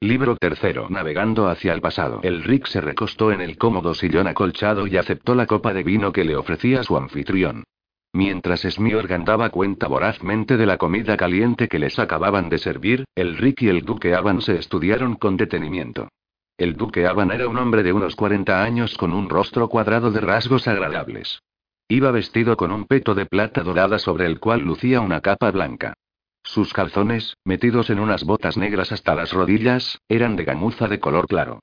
Libro tercero. Navegando hacia el pasado. El Rick se recostó en el cómodo sillón acolchado y aceptó la copa de vino que le ofrecía su anfitrión. Mientras Smiorgan daba cuenta vorazmente de la comida caliente que les acababan de servir, el Rick y el Duque Avan se estudiaron con detenimiento. El Duque Avan era un hombre de unos 40 años con un rostro cuadrado de rasgos agradables. Iba vestido con un peto de plata dorada sobre el cual lucía una capa blanca. Sus calzones, metidos en unas botas negras hasta las rodillas, eran de gamuza de color claro.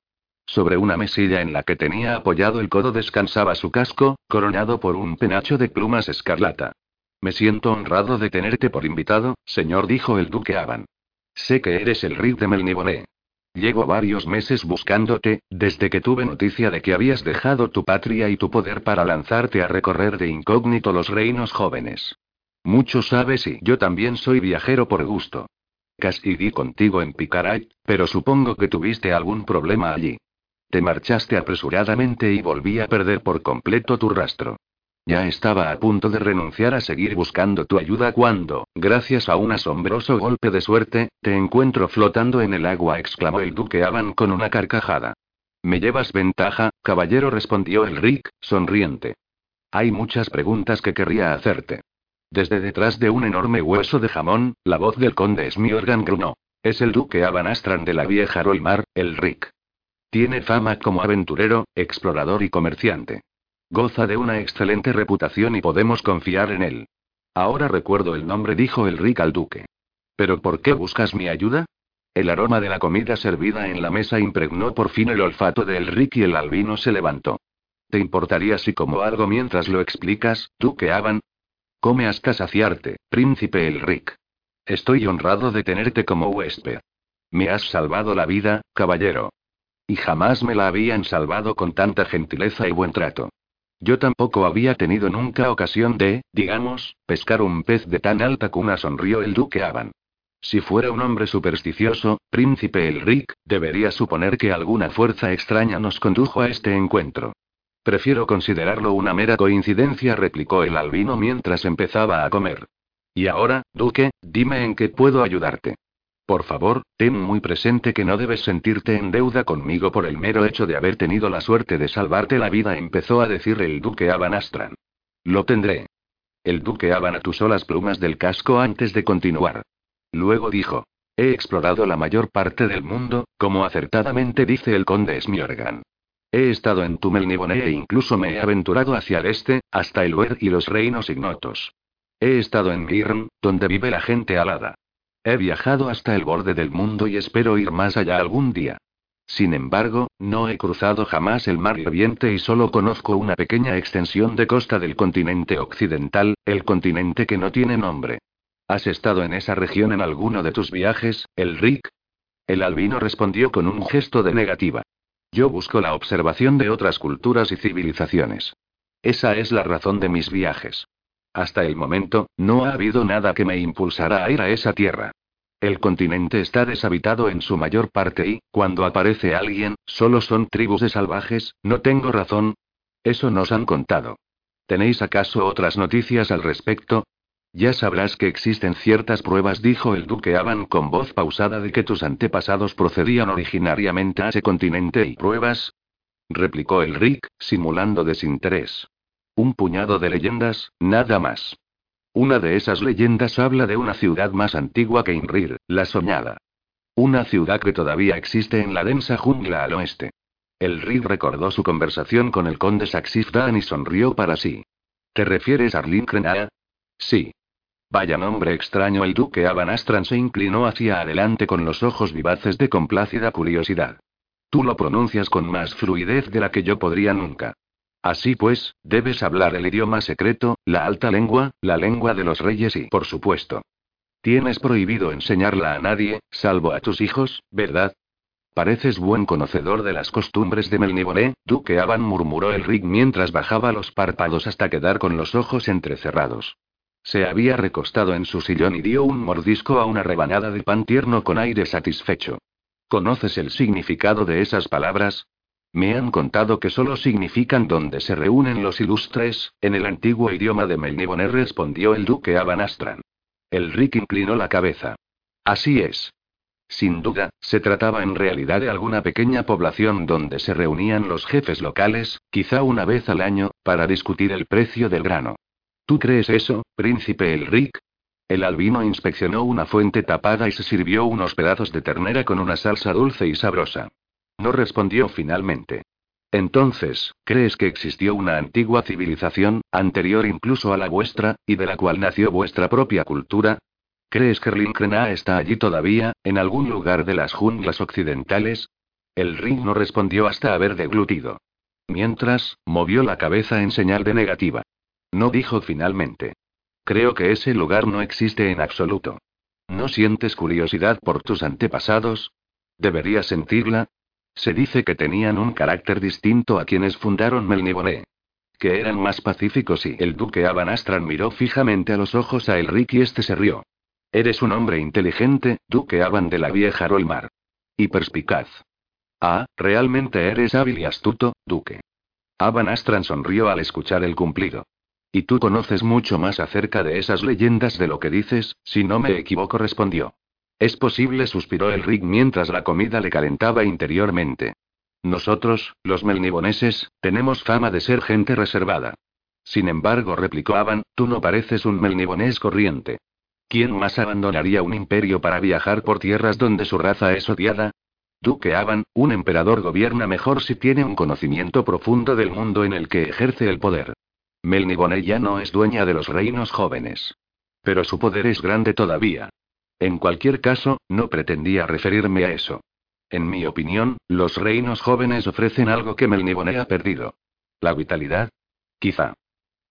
Sobre una mesilla en la que tenía apoyado el codo descansaba su casco, coronado por un penacho de plumas escarlata. Me siento honrado de tenerte por invitado, señor, dijo el duque Avan. Sé que eres el Rick de Melniboné. Llevo varios meses buscándote, desde que tuve noticia de que habías dejado tu patria y tu poder para lanzarte a recorrer de incógnito los reinos jóvenes. Mucho sabes y yo también soy viajero por gusto. Casi di contigo en Picaray, pero supongo que tuviste algún problema allí. Te marchaste apresuradamente y volví a perder por completo tu rastro. Ya estaba a punto de renunciar a seguir buscando tu ayuda cuando, gracias a un asombroso golpe de suerte, te encuentro flotando en el agua, exclamó el duque Avan con una carcajada. ¿Me llevas ventaja, caballero? respondió el Rick, sonriente. Hay muchas preguntas que querría hacerte. Desde detrás de un enorme hueso de jamón, la voz del conde Smiorgan grunó. Es el duque Abanastran de la vieja Rolmar, el Rick. Tiene fama como aventurero, explorador y comerciante. Goza de una excelente reputación y podemos confiar en él. Ahora recuerdo el nombre, dijo el Rick al duque. ¿Pero por qué buscas mi ayuda? El aroma de la comida servida en la mesa impregnó por fin el olfato del Rick y el albino se levantó. ¿Te importaría si como algo mientras lo explicas, duque Avan? Come hasta saciarte, príncipe el Rick. Estoy honrado de tenerte como huésped. Me has salvado la vida, caballero. Y jamás me la habían salvado con tanta gentileza y buen trato. Yo tampoco había tenido nunca ocasión de, digamos, pescar un pez de tan alta cuna, sonrió el duque Avan. Si fuera un hombre supersticioso, príncipe Elric, debería suponer que alguna fuerza extraña nos condujo a este encuentro. Prefiero considerarlo una mera coincidencia, replicó el albino mientras empezaba a comer. Y ahora, duque, dime en qué puedo ayudarte. Por favor, ten muy presente que no debes sentirte en deuda conmigo por el mero hecho de haber tenido la suerte de salvarte la vida, empezó a decir el duque Abanastran. Lo tendré. El duque Aban atusó las plumas del casco antes de continuar. Luego dijo. He explorado la mayor parte del mundo, como acertadamente dice el conde Smiorgan. He estado en Tumelnibone e incluso me he aventurado hacia el este, hasta el Uer y los reinos ignotos. He estado en Girn, donde vive la gente alada. He viajado hasta el borde del mundo y espero ir más allá algún día. Sin embargo, no he cruzado jamás el mar hirviente y solo conozco una pequeña extensión de costa del continente occidental, el continente que no tiene nombre. ¿Has estado en esa región en alguno de tus viajes, el Rick? El albino respondió con un gesto de negativa. Yo busco la observación de otras culturas y civilizaciones. Esa es la razón de mis viajes. Hasta el momento, no ha habido nada que me impulsara a ir a esa tierra. El continente está deshabitado en su mayor parte y, cuando aparece alguien, solo son tribus de salvajes, ¿no tengo razón? Eso nos han contado. ¿Tenéis acaso otras noticias al respecto? Ya sabrás que existen ciertas pruebas, dijo el duque Avan con voz pausada, de que tus antepasados procedían originariamente a ese continente y pruebas. replicó el Rick, simulando desinterés. Un puñado de leyendas, nada más. Una de esas leyendas habla de una ciudad más antigua que Inrir, la Soñada. Una ciudad que todavía existe en la densa jungla al oeste. El Rick recordó su conversación con el conde Saxifdan y sonrió para sí. ¿Te refieres a Arlinkrenaa? Sí. Vaya nombre extraño. El duque Abanastran se inclinó hacia adelante con los ojos vivaces de complacida curiosidad. Tú lo pronuncias con más fluidez de la que yo podría nunca. Así pues, debes hablar el idioma secreto, la alta lengua, la lengua de los reyes y, por supuesto, tienes prohibido enseñarla a nadie, salvo a tus hijos, ¿verdad? Pareces buen conocedor de las costumbres de Melniboné, duque Aban murmuró el Rick mientras bajaba los párpados hasta quedar con los ojos entrecerrados. Se había recostado en su sillón y dio un mordisco a una rebanada de pan tierno con aire satisfecho. ¿Conoces el significado de esas palabras? Me han contado que solo significan donde se reúnen los ilustres, en el antiguo idioma de Melniboné respondió el duque Abanastran. El Rick inclinó la cabeza. Así es. Sin duda, se trataba en realidad de alguna pequeña población donde se reunían los jefes locales, quizá una vez al año, para discutir el precio del grano. ¿Tú crees eso, príncipe Elric? El albino inspeccionó una fuente tapada y se sirvió unos pedazos de ternera con una salsa dulce y sabrosa. No respondió finalmente. Entonces, ¿crees que existió una antigua civilización, anterior incluso a la vuestra, y de la cual nació vuestra propia cultura? ¿Crees que Rinkrena está allí todavía, en algún lugar de las junglas occidentales? El Ring no respondió hasta haber deglutido. Mientras, movió la cabeza en señal de negativa. No dijo finalmente. Creo que ese lugar no existe en absoluto. ¿No sientes curiosidad por tus antepasados? ¿Deberías sentirla? Se dice que tenían un carácter distinto a quienes fundaron Melniboné. Que eran más pacíficos y el duque Abanastran miró fijamente a los ojos a Elric y este se rió. Eres un hombre inteligente, duque Aban de la vieja Rolmar. Y perspicaz. Ah, realmente eres hábil y astuto, duque. Abanastran sonrió al escuchar el cumplido. Y tú conoces mucho más acerca de esas leyendas de lo que dices, si no me equivoco, respondió. Es posible, suspiró el Rick mientras la comida le calentaba interiormente. Nosotros, los melniboneses, tenemos fama de ser gente reservada. Sin embargo, replicó Aban, tú no pareces un melnibonés corriente. ¿Quién más abandonaría un imperio para viajar por tierras donde su raza es odiada? Duque Aban, un emperador gobierna mejor si tiene un conocimiento profundo del mundo en el que ejerce el poder. Melnibone ya no es dueña de los reinos jóvenes. Pero su poder es grande todavía. En cualquier caso, no pretendía referirme a eso. En mi opinión, los reinos jóvenes ofrecen algo que Melnibone ha perdido. ¿La vitalidad? Quizá.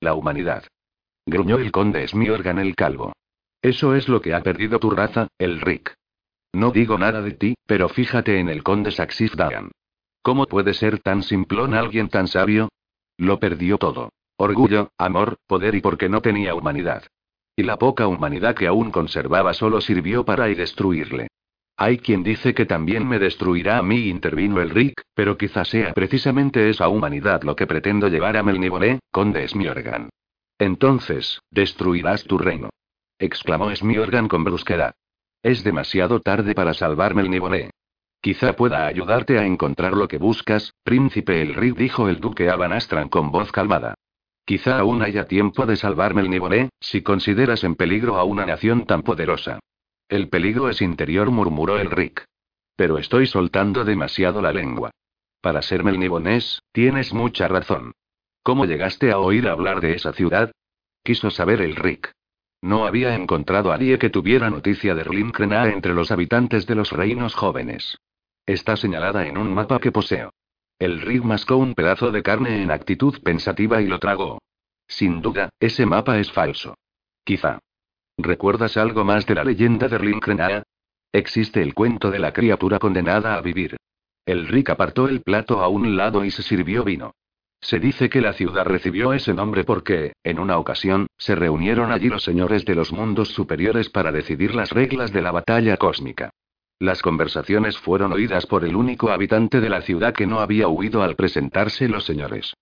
La humanidad. Gruñó el conde Smiorgan el calvo. Eso es lo que ha perdido tu raza, el Rick. No digo nada de ti, pero fíjate en el conde Saxif Dayan. ¿Cómo puede ser tan simplón alguien tan sabio? Lo perdió todo. Orgullo, amor, poder y porque no tenía humanidad. Y la poca humanidad que aún conservaba solo sirvió para y destruirle. Hay quien dice que también me destruirá a mí, intervino el Rick, pero quizás sea precisamente esa humanidad lo que pretendo llevar a Melniboné, conde Smiorgan. Entonces, destruirás tu reino. exclamó Smiorgan con brusquedad. Es demasiado tarde para salvar Melniboné. Quizá pueda ayudarte a encontrar lo que buscas, príncipe el Rick dijo el duque Abanastran con voz calmada. Quizá aún haya tiempo de salvarme el Niboné, si consideras en peligro a una nación tan poderosa. El peligro es interior, murmuró el Rick. Pero estoy soltando demasiado la lengua. Para ser melnibonés, tienes mucha razón. ¿Cómo llegaste a oír hablar de esa ciudad? Quiso saber el Rick. No había encontrado a nadie que tuviera noticia de Rlinkrenaa entre los habitantes de los reinos jóvenes. Está señalada en un mapa que poseo. El Rig mascó un pedazo de carne en actitud pensativa y lo tragó. Sin duda, ese mapa es falso. Quizá. ¿Recuerdas algo más de la leyenda de Rinkrenaa? Existe el cuento de la criatura condenada a vivir. El Rick apartó el plato a un lado y se sirvió vino. Se dice que la ciudad recibió ese nombre porque, en una ocasión, se reunieron allí los señores de los mundos superiores para decidir las reglas de la batalla cósmica. Las conversaciones fueron oídas por el único habitante de la ciudad que no había huido al presentarse los señores.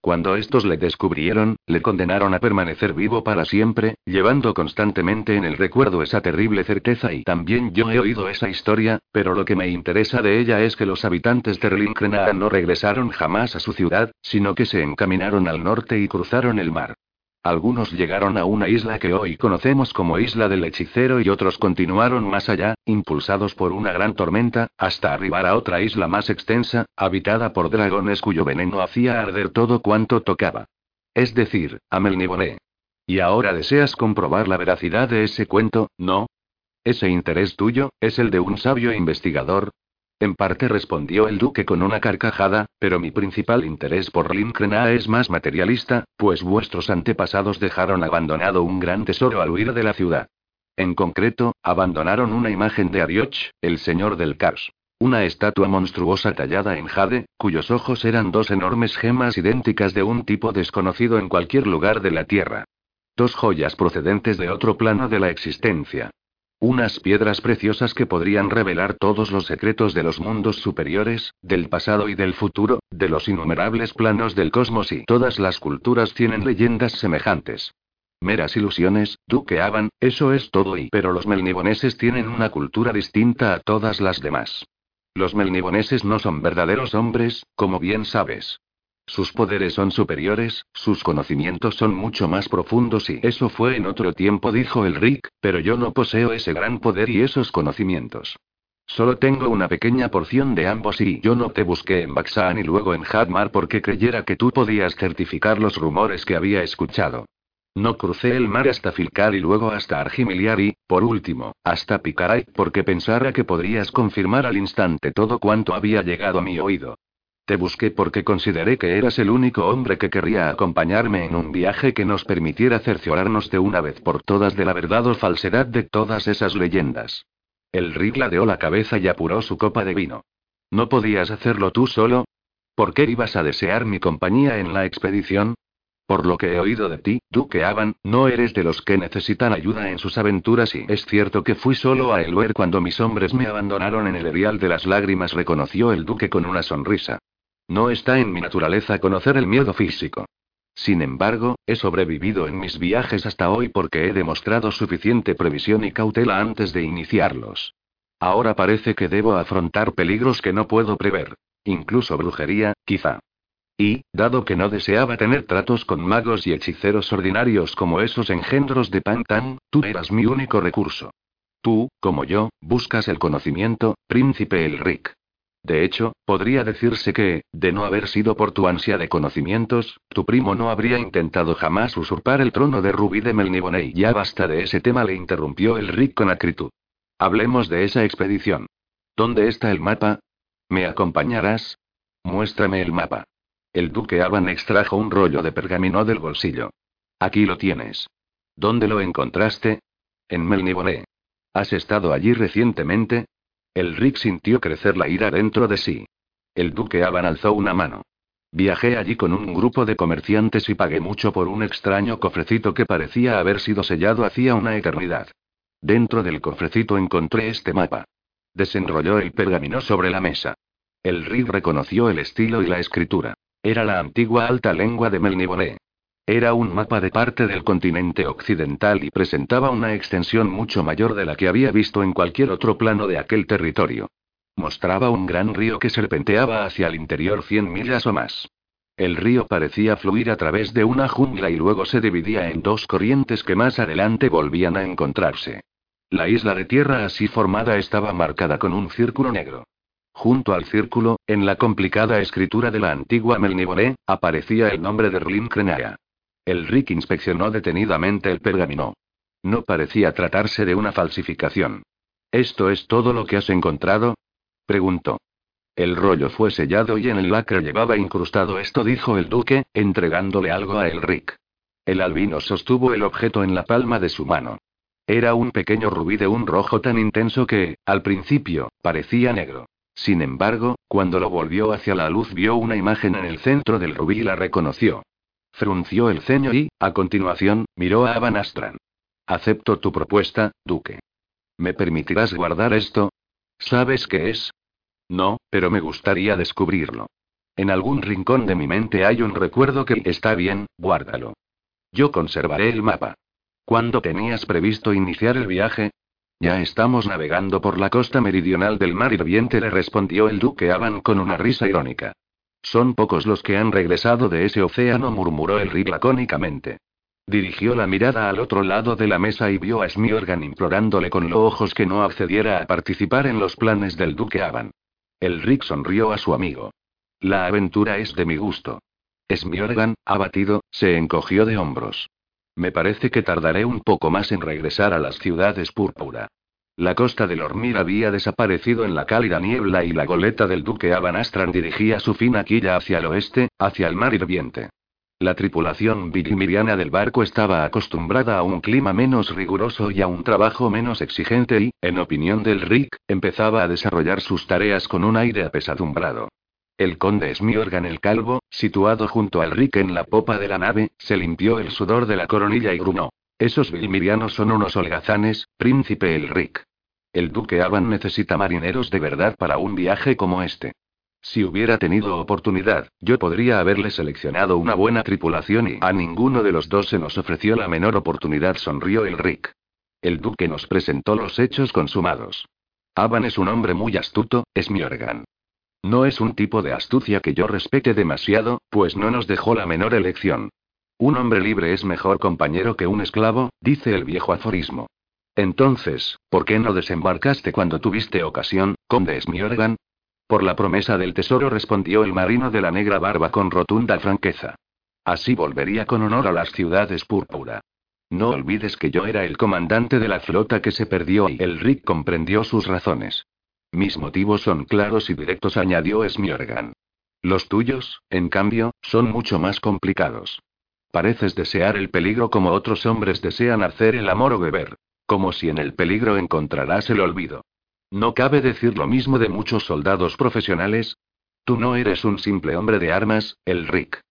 Cuando estos le descubrieron, le condenaron a permanecer vivo para siempre, llevando constantemente en el recuerdo esa terrible certeza y también yo he oído esa historia, pero lo que me interesa de ella es que los habitantes de Relinkrenaa no regresaron jamás a su ciudad, sino que se encaminaron al norte y cruzaron el mar. Algunos llegaron a una isla que hoy conocemos como Isla del Hechicero y otros continuaron más allá, impulsados por una gran tormenta, hasta arribar a otra isla más extensa, habitada por dragones cuyo veneno hacía arder todo cuanto tocaba. Es decir, a Melniboné. Y ahora deseas comprobar la veracidad de ese cuento, ¿no? Ese interés tuyo, es el de un sabio investigador, en parte respondió el duque con una carcajada, pero mi principal interés por Linkrenaa es más materialista, pues vuestros antepasados dejaron abandonado un gran tesoro al huir de la ciudad. En concreto, abandonaron una imagen de Arioch, el señor del Kars. Una estatua monstruosa tallada en jade, cuyos ojos eran dos enormes gemas idénticas de un tipo desconocido en cualquier lugar de la Tierra. Dos joyas procedentes de otro plano de la existencia. Unas piedras preciosas que podrían revelar todos los secretos de los mundos superiores, del pasado y del futuro, de los innumerables planos del cosmos y todas las culturas tienen leyendas semejantes. Meras ilusiones, Duque Avan, eso es todo y... Pero los melniboneses tienen una cultura distinta a todas las demás. Los melniboneses no son verdaderos hombres, como bien sabes. Sus poderes son superiores, sus conocimientos son mucho más profundos y eso fue en otro tiempo, dijo el Rick, pero yo no poseo ese gran poder y esos conocimientos. Solo tengo una pequeña porción de ambos y yo no te busqué en Baxan y luego en Hadmar porque creyera que tú podías certificar los rumores que había escuchado. No crucé el mar hasta Filcar y luego hasta Argimiliar y, por último, hasta Picaray porque pensara que podrías confirmar al instante todo cuanto había llegado a mi oído. Te busqué porque consideré que eras el único hombre que querría acompañarme en un viaje que nos permitiera cerciorarnos de una vez por todas de la verdad o falsedad de todas esas leyendas. El Rick ladeó la cabeza y apuró su copa de vino. ¿No podías hacerlo tú solo? ¿Por qué ibas a desear mi compañía en la expedición? Por lo que he oído de ti, Duque Avan, no eres de los que necesitan ayuda en sus aventuras y es cierto que fui solo a Eluer cuando mis hombres me abandonaron en el erial de las lágrimas, reconoció el duque con una sonrisa. No está en mi naturaleza conocer el miedo físico. Sin embargo, he sobrevivido en mis viajes hasta hoy porque he demostrado suficiente previsión y cautela antes de iniciarlos. Ahora parece que debo afrontar peligros que no puedo prever. Incluso brujería, quizá. Y, dado que no deseaba tener tratos con magos y hechiceros ordinarios como esos engendros de Pantan, tú eras mi único recurso. Tú, como yo, buscas el conocimiento, príncipe Elric. De hecho, podría decirse que, de no haber sido por tu ansia de conocimientos, tu primo no habría intentado jamás usurpar el trono de Rubí de Melniboney. Ya basta de ese tema, le interrumpió el Rick con acritud. Hablemos de esa expedición. ¿Dónde está el mapa? ¿Me acompañarás? Muéstrame el mapa. El duque Aban extrajo un rollo de pergamino del bolsillo. Aquí lo tienes. ¿Dónde lo encontraste? En Melniboné. ¿Has estado allí recientemente? El Rick sintió crecer la ira dentro de sí. El duque Aban alzó una mano. Viajé allí con un grupo de comerciantes y pagué mucho por un extraño cofrecito que parecía haber sido sellado hacía una eternidad. Dentro del cofrecito encontré este mapa. Desenrolló el pergamino sobre la mesa. El Rick reconoció el estilo y la escritura. Era la antigua alta lengua de Melniboné. Era un mapa de parte del continente occidental y presentaba una extensión mucho mayor de la que había visto en cualquier otro plano de aquel territorio. Mostraba un gran río que serpenteaba hacia el interior cien millas o más. El río parecía fluir a través de una jungla y luego se dividía en dos corrientes que más adelante volvían a encontrarse. La isla de tierra así formada estaba marcada con un círculo negro. Junto al círculo, en la complicada escritura de la antigua Melniboné, aparecía el nombre de Rlin. El Rick inspeccionó detenidamente el pergamino. No parecía tratarse de una falsificación. ¿Esto es todo lo que has encontrado? preguntó. El rollo fue sellado y en el lacre llevaba incrustado esto, dijo el duque, entregándole algo a el Rick. El albino sostuvo el objeto en la palma de su mano. Era un pequeño rubí de un rojo tan intenso que, al principio, parecía negro. Sin embargo, cuando lo volvió hacia la luz vio una imagen en el centro del rubí y la reconoció. Frunció el ceño y, a continuación, miró a Abanastran. Acepto tu propuesta, duque. ¿Me permitirás guardar esto? ¿Sabes qué es? No, pero me gustaría descubrirlo. En algún rincón de mi mente hay un recuerdo que está bien, guárdalo. Yo conservaré el mapa. ¿Cuándo tenías previsto iniciar el viaje? Ya estamos navegando por la costa meridional del mar hirviente, le respondió el duque Aban con una risa irónica. Son pocos los que han regresado de ese océano, murmuró el Rick lacónicamente. Dirigió la mirada al otro lado de la mesa y vio a Smiorgan implorándole con los ojos que no accediera a participar en los planes del duque Avan. El Rick sonrió a su amigo. La aventura es de mi gusto. Smiorgan, abatido, se encogió de hombros. Me parece que tardaré un poco más en regresar a las ciudades púrpura. La costa del Ormir había desaparecido en la cálida niebla y la goleta del duque Abanastran dirigía su fina quilla hacia el oeste, hacia el mar hirviente. La tripulación virimiriana del barco estaba acostumbrada a un clima menos riguroso y a un trabajo menos exigente y, en opinión del Rick, empezaba a desarrollar sus tareas con un aire apesadumbrado. El conde Smiorgan el Calvo, situado junto al Rick en la popa de la nave, se limpió el sudor de la coronilla y grunó. Esos vilmirianos son unos holgazanes, príncipe el Rick. El duque Avan necesita marineros de verdad para un viaje como este. Si hubiera tenido oportunidad, yo podría haberle seleccionado una buena tripulación y a ninguno de los dos se nos ofreció la menor oportunidad, sonrió el Rick. El duque nos presentó los hechos consumados. Avan es un hombre muy astuto, es mi órgano. No es un tipo de astucia que yo respete demasiado, pues no nos dejó la menor elección. Un hombre libre es mejor compañero que un esclavo, dice el viejo aforismo. Entonces, ¿por qué no desembarcaste cuando tuviste ocasión, conde Smiorgan? Por la promesa del tesoro respondió el marino de la negra barba con rotunda franqueza. Así volvería con honor a las ciudades púrpura. No olvides que yo era el comandante de la flota que se perdió y el Rick comprendió sus razones. Mis motivos son claros y directos, añadió Smiorgan. Los tuyos, en cambio, son mucho más complicados. Pareces desear el peligro como otros hombres desean hacer el amor o beber. Como si en el peligro encontrarás el olvido. ¿No cabe decir lo mismo de muchos soldados profesionales? Tú no eres un simple hombre de armas, el Rick.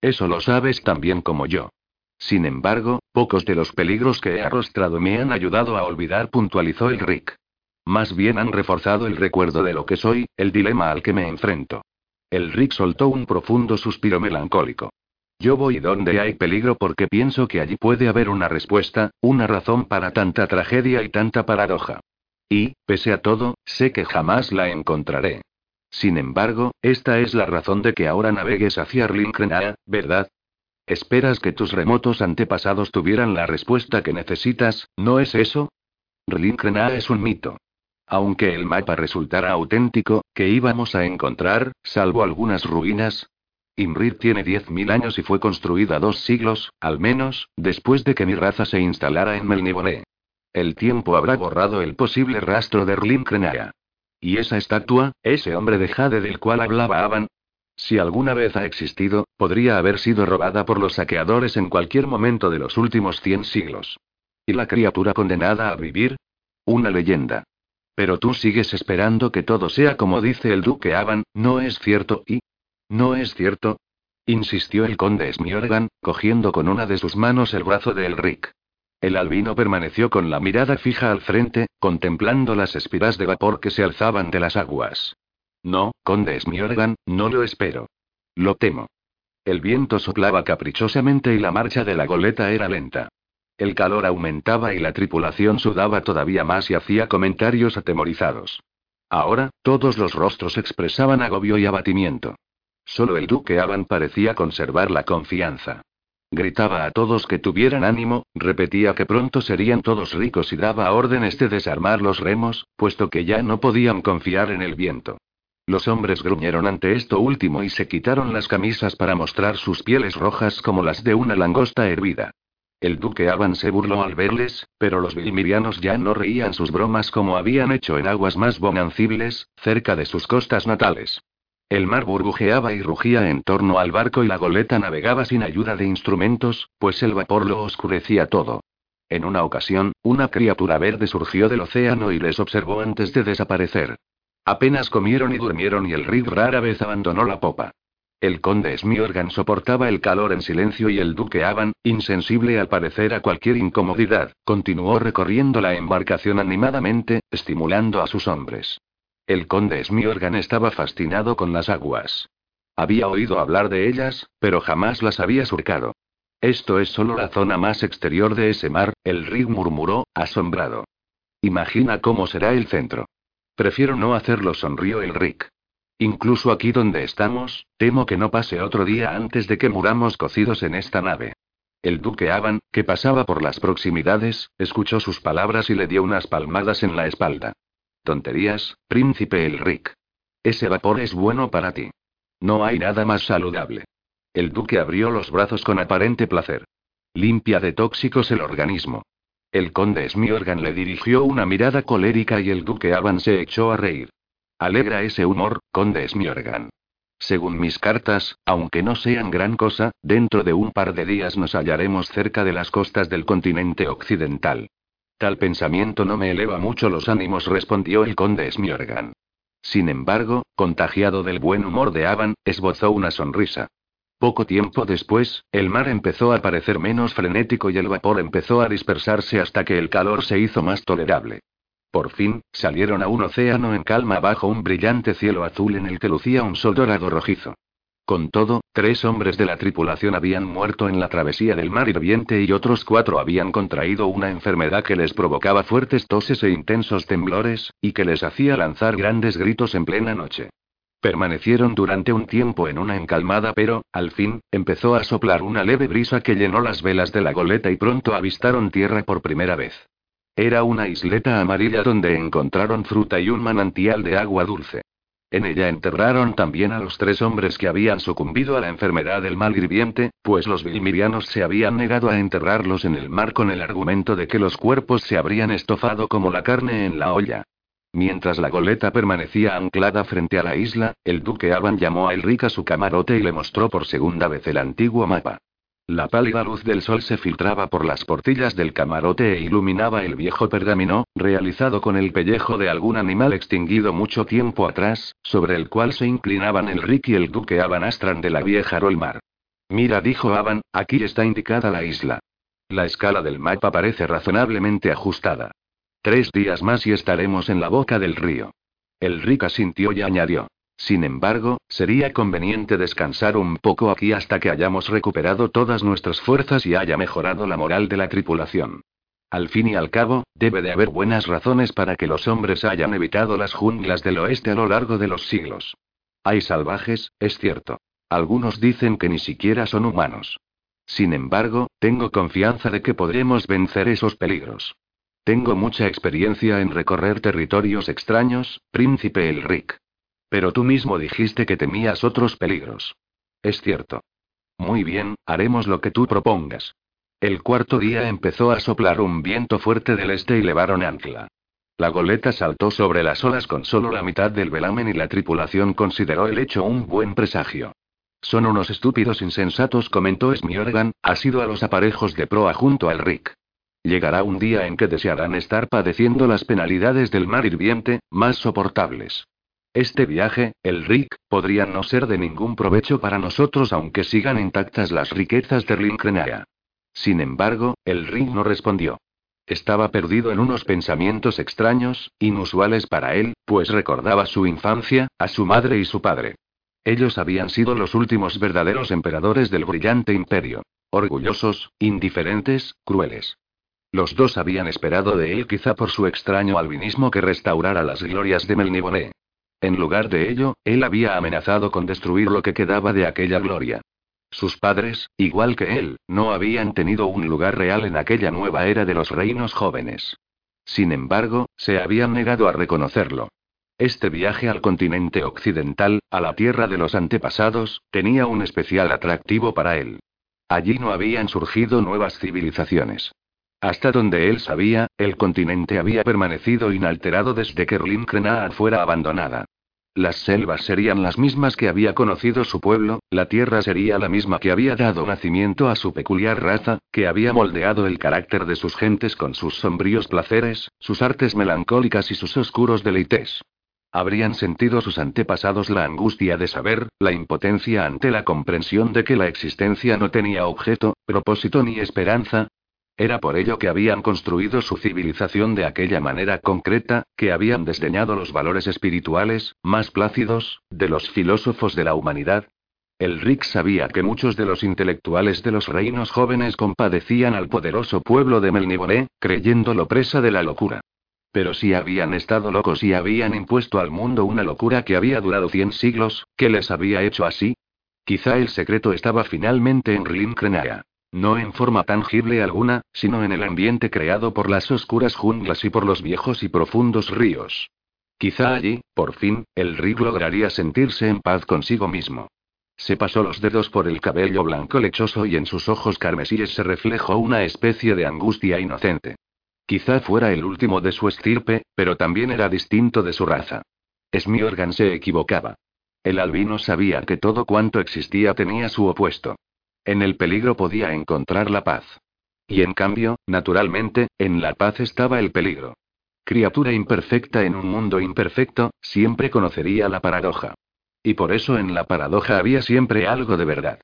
Eso lo sabes tan bien como yo. Sin embargo, pocos de los peligros que he arrostrado me han ayudado a olvidar, puntualizó el Rick. Más bien han reforzado el recuerdo de lo que soy, el dilema al que me enfrento. El Rick soltó un profundo suspiro melancólico. Yo voy donde hay peligro porque pienso que allí puede haber una respuesta, una razón para tanta tragedia y tanta paradoja. Y, pese a todo, sé que jamás la encontraré. Sin embargo, esta es la razón de que ahora navegues hacia Rinkrenaa, ¿verdad? Esperas que tus remotos antepasados tuvieran la respuesta que necesitas, ¿no es eso? Rinkrenaa es un mito. Aunque el mapa resultara auténtico, ¿qué íbamos a encontrar, salvo algunas ruinas? Imrir tiene 10.000 años y fue construida dos siglos, al menos, después de que mi raza se instalara en Melniboné. El tiempo habrá borrado el posible rastro de Rlimkrenaya. ¿Y esa estatua, ese hombre de Jade del cual hablaba Avan? Si alguna vez ha existido, podría haber sido robada por los saqueadores en cualquier momento de los últimos 100 siglos. ¿Y la criatura condenada a vivir? Una leyenda. Pero tú sigues esperando que todo sea como dice el duque Avan, ¿no es cierto? ¿Y? ¿No es cierto? insistió el conde Smiorgan, cogiendo con una de sus manos el brazo de Elric. El albino permaneció con la mirada fija al frente, contemplando las espiras de vapor que se alzaban de las aguas. No, conde Smiorgan, no lo espero. Lo temo. El viento soplaba caprichosamente y la marcha de la goleta era lenta. El calor aumentaba y la tripulación sudaba todavía más y hacía comentarios atemorizados. Ahora, todos los rostros expresaban agobio y abatimiento. Solo el duque Avan parecía conservar la confianza. Gritaba a todos que tuvieran ánimo, repetía que pronto serían todos ricos y daba órdenes de desarmar los remos, puesto que ya no podían confiar en el viento. Los hombres gruñeron ante esto último y se quitaron las camisas para mostrar sus pieles rojas como las de una langosta hervida. El duque Avan se burló al verles, pero los vilmirianos ya no reían sus bromas como habían hecho en aguas más bonancibles, cerca de sus costas natales. El mar burbujeaba y rugía en torno al barco y la goleta navegaba sin ayuda de instrumentos, pues el vapor lo oscurecía todo. En una ocasión, una criatura verde surgió del océano y les observó antes de desaparecer. Apenas comieron y durmieron y el rig rara vez abandonó la popa. El conde Smiorgan soportaba el calor en silencio y el duque Avan, insensible al parecer a cualquier incomodidad, continuó recorriendo la embarcación animadamente, estimulando a sus hombres. El conde Smiorgan estaba fascinado con las aguas. Había oído hablar de ellas, pero jamás las había surcado. Esto es solo la zona más exterior de ese mar, el Rig murmuró, asombrado. Imagina cómo será el centro. Prefiero no hacerlo, sonrió el Rick. Incluso aquí donde estamos, temo que no pase otro día antes de que muramos cocidos en esta nave. El duque Avan, que pasaba por las proximidades, escuchó sus palabras y le dio unas palmadas en la espalda. Tonterías, príncipe Elric. Ese vapor es bueno para ti. No hay nada más saludable. El duque abrió los brazos con aparente placer. Limpia de tóxicos el organismo. El conde Smiorgan le dirigió una mirada colérica y el duque Avan se echó a reír. Alegra ese humor, conde Smiorgan. Según mis cartas, aunque no sean gran cosa, dentro de un par de días nos hallaremos cerca de las costas del continente occidental. Tal pensamiento no me eleva mucho los ánimos, respondió el conde Smiorgan. Sin embargo, contagiado del buen humor de Avan, esbozó una sonrisa. Poco tiempo después, el mar empezó a parecer menos frenético y el vapor empezó a dispersarse hasta que el calor se hizo más tolerable. por fin, salieron a un océano en calma bajo un brillante cielo azul en el que lucía un sol dorado rojizo. Con todo, tres hombres de la tripulación habían muerto en la travesía del mar hirviente y otros cuatro habían contraído una enfermedad que les provocaba fuertes toses e intensos temblores, y que les hacía lanzar grandes gritos en plena noche. Permanecieron durante un tiempo en una encalmada, pero, al fin, empezó a soplar una leve brisa que llenó las velas de la goleta y pronto avistaron tierra por primera vez. Era una isleta amarilla donde encontraron fruta y un manantial de agua dulce. En ella enterraron también a los tres hombres que habían sucumbido a la enfermedad del mal hirviente, pues los vilmirianos se habían negado a enterrarlos en el mar con el argumento de que los cuerpos se habrían estofado como la carne en la olla. Mientras la goleta permanecía anclada frente a la isla, el duque Aban llamó a Elric a su camarote y le mostró por segunda vez el antiguo mapa. La pálida luz del sol se filtraba por las portillas del camarote e iluminaba el viejo pergamino, realizado con el pellejo de algún animal extinguido mucho tiempo atrás, sobre el cual se inclinaban el Rick y el duque Aban Astran de la vieja Rolmar. Mira, dijo Aban, aquí está indicada la isla. La escala del mapa parece razonablemente ajustada. Tres días más y estaremos en la boca del río. El Rick asintió y añadió. Sin embargo, sería conveniente descansar un poco aquí hasta que hayamos recuperado todas nuestras fuerzas y haya mejorado la moral de la tripulación. Al fin y al cabo, debe de haber buenas razones para que los hombres hayan evitado las junglas del oeste a lo largo de los siglos. Hay salvajes, es cierto. Algunos dicen que ni siquiera son humanos. Sin embargo, tengo confianza de que podremos vencer esos peligros. Tengo mucha experiencia en recorrer territorios extraños, príncipe Elric. Pero tú mismo dijiste que temías otros peligros. Es cierto. Muy bien, haremos lo que tú propongas. El cuarto día empezó a soplar un viento fuerte del este y levaron ancla. La goleta saltó sobre las olas con solo la mitad del velamen y la tripulación consideró el hecho un buen presagio. Son unos estúpidos insensatos, comentó Smyorgan, ha sido a los aparejos de proa junto al Rick. Llegará un día en que desearán estar padeciendo las penalidades del mar hirviente, más soportables. Este viaje, el Rick, podría no ser de ningún provecho para nosotros aunque sigan intactas las riquezas de Rinkrenaya. Sin embargo, el Rick no respondió. Estaba perdido en unos pensamientos extraños, inusuales para él, pues recordaba su infancia, a su madre y su padre. Ellos habían sido los últimos verdaderos emperadores del brillante imperio. Orgullosos, indiferentes, crueles. Los dos habían esperado de él quizá por su extraño albinismo que restaurara las glorias de Melniboné. En lugar de ello, él había amenazado con destruir lo que quedaba de aquella gloria. Sus padres, igual que él, no habían tenido un lugar real en aquella nueva era de los reinos jóvenes. Sin embargo, se habían negado a reconocerlo. Este viaje al continente occidental, a la tierra de los antepasados, tenía un especial atractivo para él. Allí no habían surgido nuevas civilizaciones. Hasta donde él sabía, el continente había permanecido inalterado desde que Rlinkrenaa fuera abandonada. Las selvas serían las mismas que había conocido su pueblo, la tierra sería la misma que había dado nacimiento a su peculiar raza, que había moldeado el carácter de sus gentes con sus sombríos placeres, sus artes melancólicas y sus oscuros deleites. Habrían sentido sus antepasados la angustia de saber, la impotencia ante la comprensión de que la existencia no tenía objeto, propósito ni esperanza, era por ello que habían construido su civilización de aquella manera concreta, que habían desdeñado los valores espirituales, más plácidos, de los filósofos de la humanidad. El Rick sabía que muchos de los intelectuales de los reinos jóvenes compadecían al poderoso pueblo de Melniboné, creyéndolo presa de la locura. Pero si habían estado locos y habían impuesto al mundo una locura que había durado cien siglos, ¿qué les había hecho así? Quizá el secreto estaba finalmente en Rimkrenaya. No en forma tangible alguna, sino en el ambiente creado por las oscuras junglas y por los viejos y profundos ríos. Quizá allí, por fin, el Rick lograría sentirse en paz consigo mismo. Se pasó los dedos por el cabello blanco lechoso y en sus ojos carmesíes se reflejó una especie de angustia inocente. Quizá fuera el último de su estirpe, pero también era distinto de su raza. Smyorgan se equivocaba. El albino sabía que todo cuanto existía tenía su opuesto. En el peligro podía encontrar la paz. Y en cambio, naturalmente, en la paz estaba el peligro. Criatura imperfecta en un mundo imperfecto, siempre conocería la paradoja. Y por eso en la paradoja había siempre algo de verdad.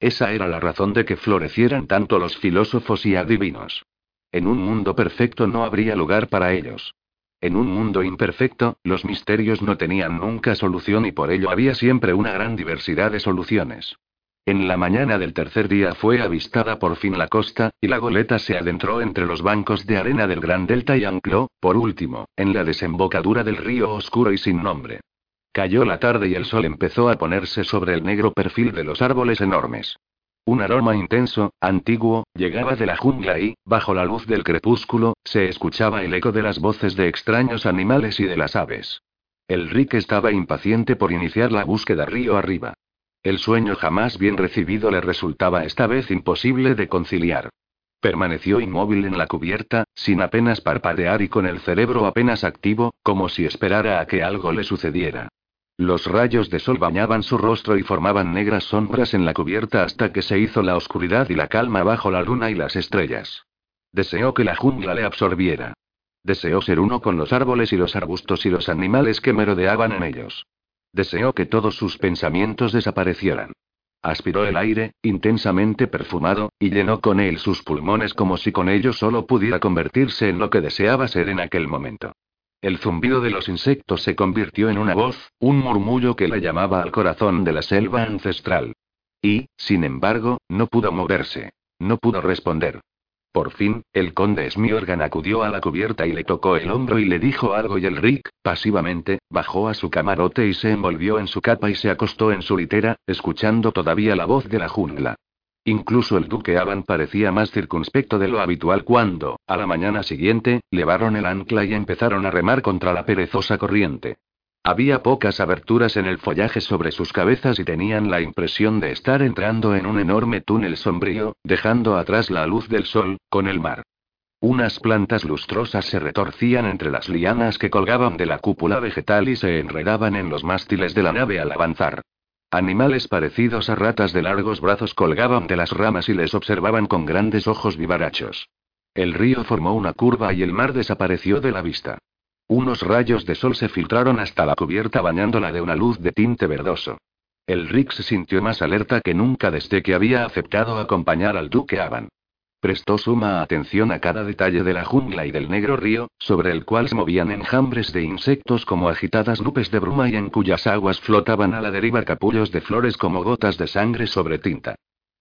Esa era la razón de que florecieran tanto los filósofos y adivinos. En un mundo perfecto no habría lugar para ellos. En un mundo imperfecto, los misterios no tenían nunca solución y por ello había siempre una gran diversidad de soluciones. En la mañana del tercer día fue avistada por fin la costa, y la goleta se adentró entre los bancos de arena del Gran Delta y ancló, por último, en la desembocadura del río oscuro y sin nombre. Cayó la tarde y el sol empezó a ponerse sobre el negro perfil de los árboles enormes. Un aroma intenso, antiguo, llegaba de la jungla y, bajo la luz del crepúsculo, se escuchaba el eco de las voces de extraños animales y de las aves. El Rick estaba impaciente por iniciar la búsqueda río arriba. El sueño jamás bien recibido le resultaba esta vez imposible de conciliar. Permaneció inmóvil en la cubierta, sin apenas parpadear y con el cerebro apenas activo, como si esperara a que algo le sucediera. Los rayos de sol bañaban su rostro y formaban negras sombras en la cubierta hasta que se hizo la oscuridad y la calma bajo la luna y las estrellas. Deseó que la jungla le absorbiera. Deseó ser uno con los árboles y los arbustos y los animales que merodeaban en ellos. Deseó que todos sus pensamientos desaparecieran. Aspiró el aire, intensamente perfumado, y llenó con él sus pulmones como si con ello solo pudiera convertirse en lo que deseaba ser en aquel momento. El zumbido de los insectos se convirtió en una voz, un murmullo que le llamaba al corazón de la selva ancestral. Y, sin embargo, no pudo moverse. No pudo responder. Por fin, el conde Smiorgan acudió a la cubierta y le tocó el hombro y le dijo algo y el Rick, pasivamente, bajó a su camarote y se envolvió en su capa y se acostó en su litera, escuchando todavía la voz de la jungla. Incluso el duque Aban parecía más circunspecto de lo habitual cuando, a la mañana siguiente, levaron el ancla y empezaron a remar contra la perezosa corriente. Había pocas aberturas en el follaje sobre sus cabezas y tenían la impresión de estar entrando en un enorme túnel sombrío, dejando atrás la luz del sol, con el mar. Unas plantas lustrosas se retorcían entre las lianas que colgaban de la cúpula vegetal y se enredaban en los mástiles de la nave al avanzar. Animales parecidos a ratas de largos brazos colgaban de las ramas y les observaban con grandes ojos vivarachos. El río formó una curva y el mar desapareció de la vista. Unos rayos de sol se filtraron hasta la cubierta bañándola de una luz de tinte verdoso. El Rick se sintió más alerta que nunca desde que había aceptado acompañar al duque Avan. Prestó suma atención a cada detalle de la jungla y del negro río, sobre el cual se movían enjambres de insectos como agitadas nubes de bruma y en cuyas aguas flotaban a la deriva capullos de flores como gotas de sangre sobre tinta.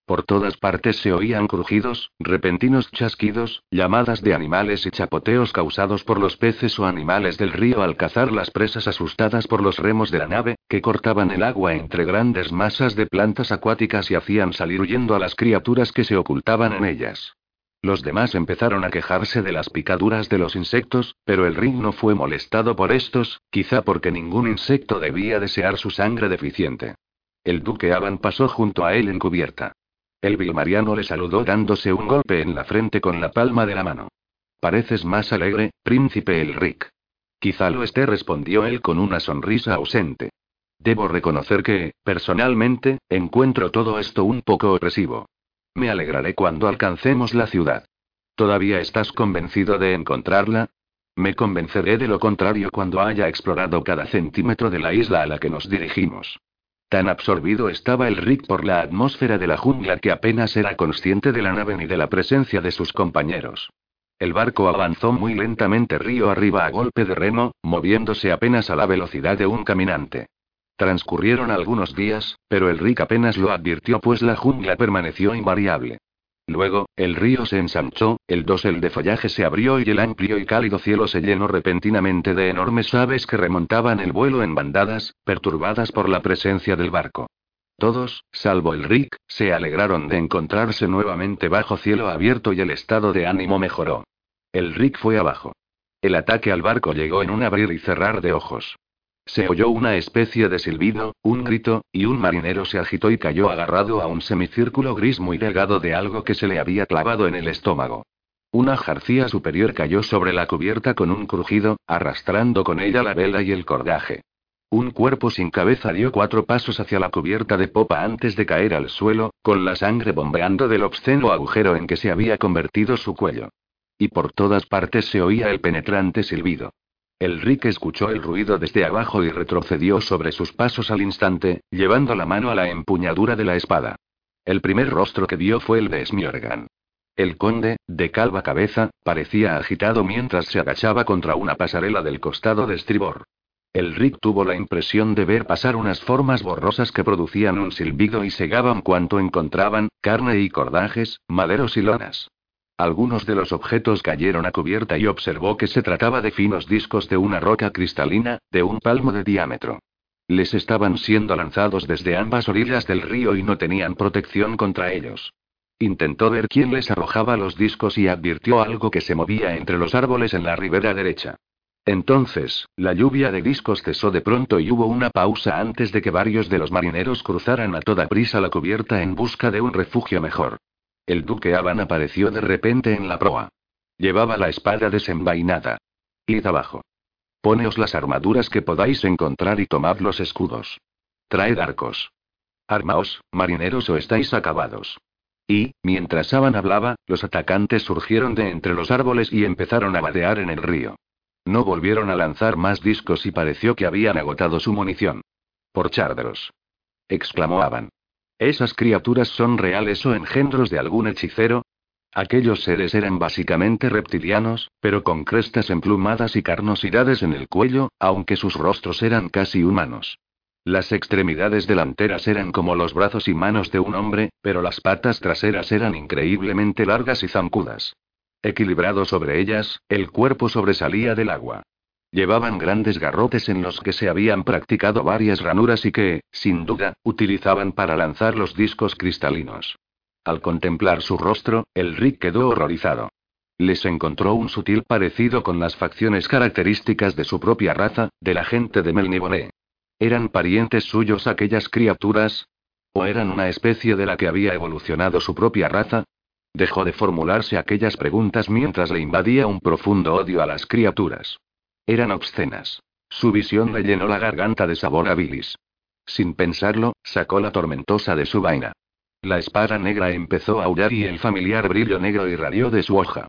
Por todas partes se oían crujidos, repentinos chasquidos, llamadas de animales y chapoteos causados por los peces o animales del río al cazar las presas asustadas por los remos de la nave, que cortaban el agua entre grandes masas de plantas acuáticas y hacían salir huyendo a las criaturas que se ocultaban en ellas. Los demás empezaron a quejarse de las picaduras de los insectos, pero el ring no fue molestado por estos, quizá porque ningún insecto debía desear su sangre deficiente. El duque Aban pasó junto a él en cubierta. El vilmariano le saludó dándose un golpe en la frente con la palma de la mano. Pareces más alegre, príncipe Elric. Quizá lo esté, respondió él con una sonrisa ausente. Debo reconocer que, personalmente, encuentro todo esto un poco opresivo. Me alegraré cuando alcancemos la ciudad. ¿Todavía estás convencido de encontrarla? Me convenceré de lo contrario cuando haya explorado cada centímetro de la isla a la que nos dirigimos. Tan absorbido estaba el Rick por la atmósfera de la jungla que apenas era consciente de la nave ni de la presencia de sus compañeros. El barco avanzó muy lentamente río arriba a golpe de remo, moviéndose apenas a la velocidad de un caminante. Transcurrieron algunos días, pero el Rick apenas lo advirtió pues la jungla permaneció invariable. Luego, el río se ensanchó, el dosel de follaje se abrió y el amplio y cálido cielo se llenó repentinamente de enormes aves que remontaban el vuelo en bandadas, perturbadas por la presencia del barco. Todos, salvo el Rick, se alegraron de encontrarse nuevamente bajo cielo abierto y el estado de ánimo mejoró. El Rick fue abajo. El ataque al barco llegó en un abrir y cerrar de ojos. Se oyó una especie de silbido, un grito, y un marinero se agitó y cayó agarrado a un semicírculo gris muy delgado de algo que se le había clavado en el estómago. Una jarcía superior cayó sobre la cubierta con un crujido, arrastrando con ella la vela y el cordaje. Un cuerpo sin cabeza dio cuatro pasos hacia la cubierta de popa antes de caer al suelo, con la sangre bombeando del obsceno agujero en que se había convertido su cuello. Y por todas partes se oía el penetrante silbido. El Rick escuchó el ruido desde abajo y retrocedió sobre sus pasos al instante, llevando la mano a la empuñadura de la espada. El primer rostro que vio fue el de Smyorgan. El conde, de calva cabeza, parecía agitado mientras se agachaba contra una pasarela del costado de estribor. El Rick tuvo la impresión de ver pasar unas formas borrosas que producían un silbido y segaban cuanto encontraban, carne y cordajes, maderos y lonas. Algunos de los objetos cayeron a cubierta y observó que se trataba de finos discos de una roca cristalina, de un palmo de diámetro. Les estaban siendo lanzados desde ambas orillas del río y no tenían protección contra ellos. Intentó ver quién les arrojaba los discos y advirtió algo que se movía entre los árboles en la ribera derecha. Entonces, la lluvia de discos cesó de pronto y hubo una pausa antes de que varios de los marineros cruzaran a toda prisa la cubierta en busca de un refugio mejor. El duque Aban apareció de repente en la proa. Llevaba la espada desenvainada. Id abajo. Poneos las armaduras que podáis encontrar y tomad los escudos. Traed arcos. Armaos, marineros o estáis acabados. Y, mientras Aban hablaba, los atacantes surgieron de entre los árboles y empezaron a vadear en el río. No volvieron a lanzar más discos y pareció que habían agotado su munición. Por Chardros. exclamó Aban. ¿Esas criaturas son reales o engendros de algún hechicero? Aquellos seres eran básicamente reptilianos, pero con crestas emplumadas y carnosidades en el cuello, aunque sus rostros eran casi humanos. Las extremidades delanteras eran como los brazos y manos de un hombre, pero las patas traseras eran increíblemente largas y zancudas. Equilibrado sobre ellas, el cuerpo sobresalía del agua. Llevaban grandes garrotes en los que se habían practicado varias ranuras y que, sin duda, utilizaban para lanzar los discos cristalinos. Al contemplar su rostro, el Rick quedó horrorizado. Les encontró un sutil parecido con las facciones características de su propia raza, de la gente de Melniboné. ¿Eran parientes suyos aquellas criaturas? ¿O eran una especie de la que había evolucionado su propia raza? Dejó de formularse aquellas preguntas mientras le invadía un profundo odio a las criaturas. Eran obscenas. Su visión le llenó la garganta de sabor a. Sin pensarlo, sacó la tormentosa de su vaina. La espada negra empezó a aullar y el familiar brillo negro irradió de su hoja.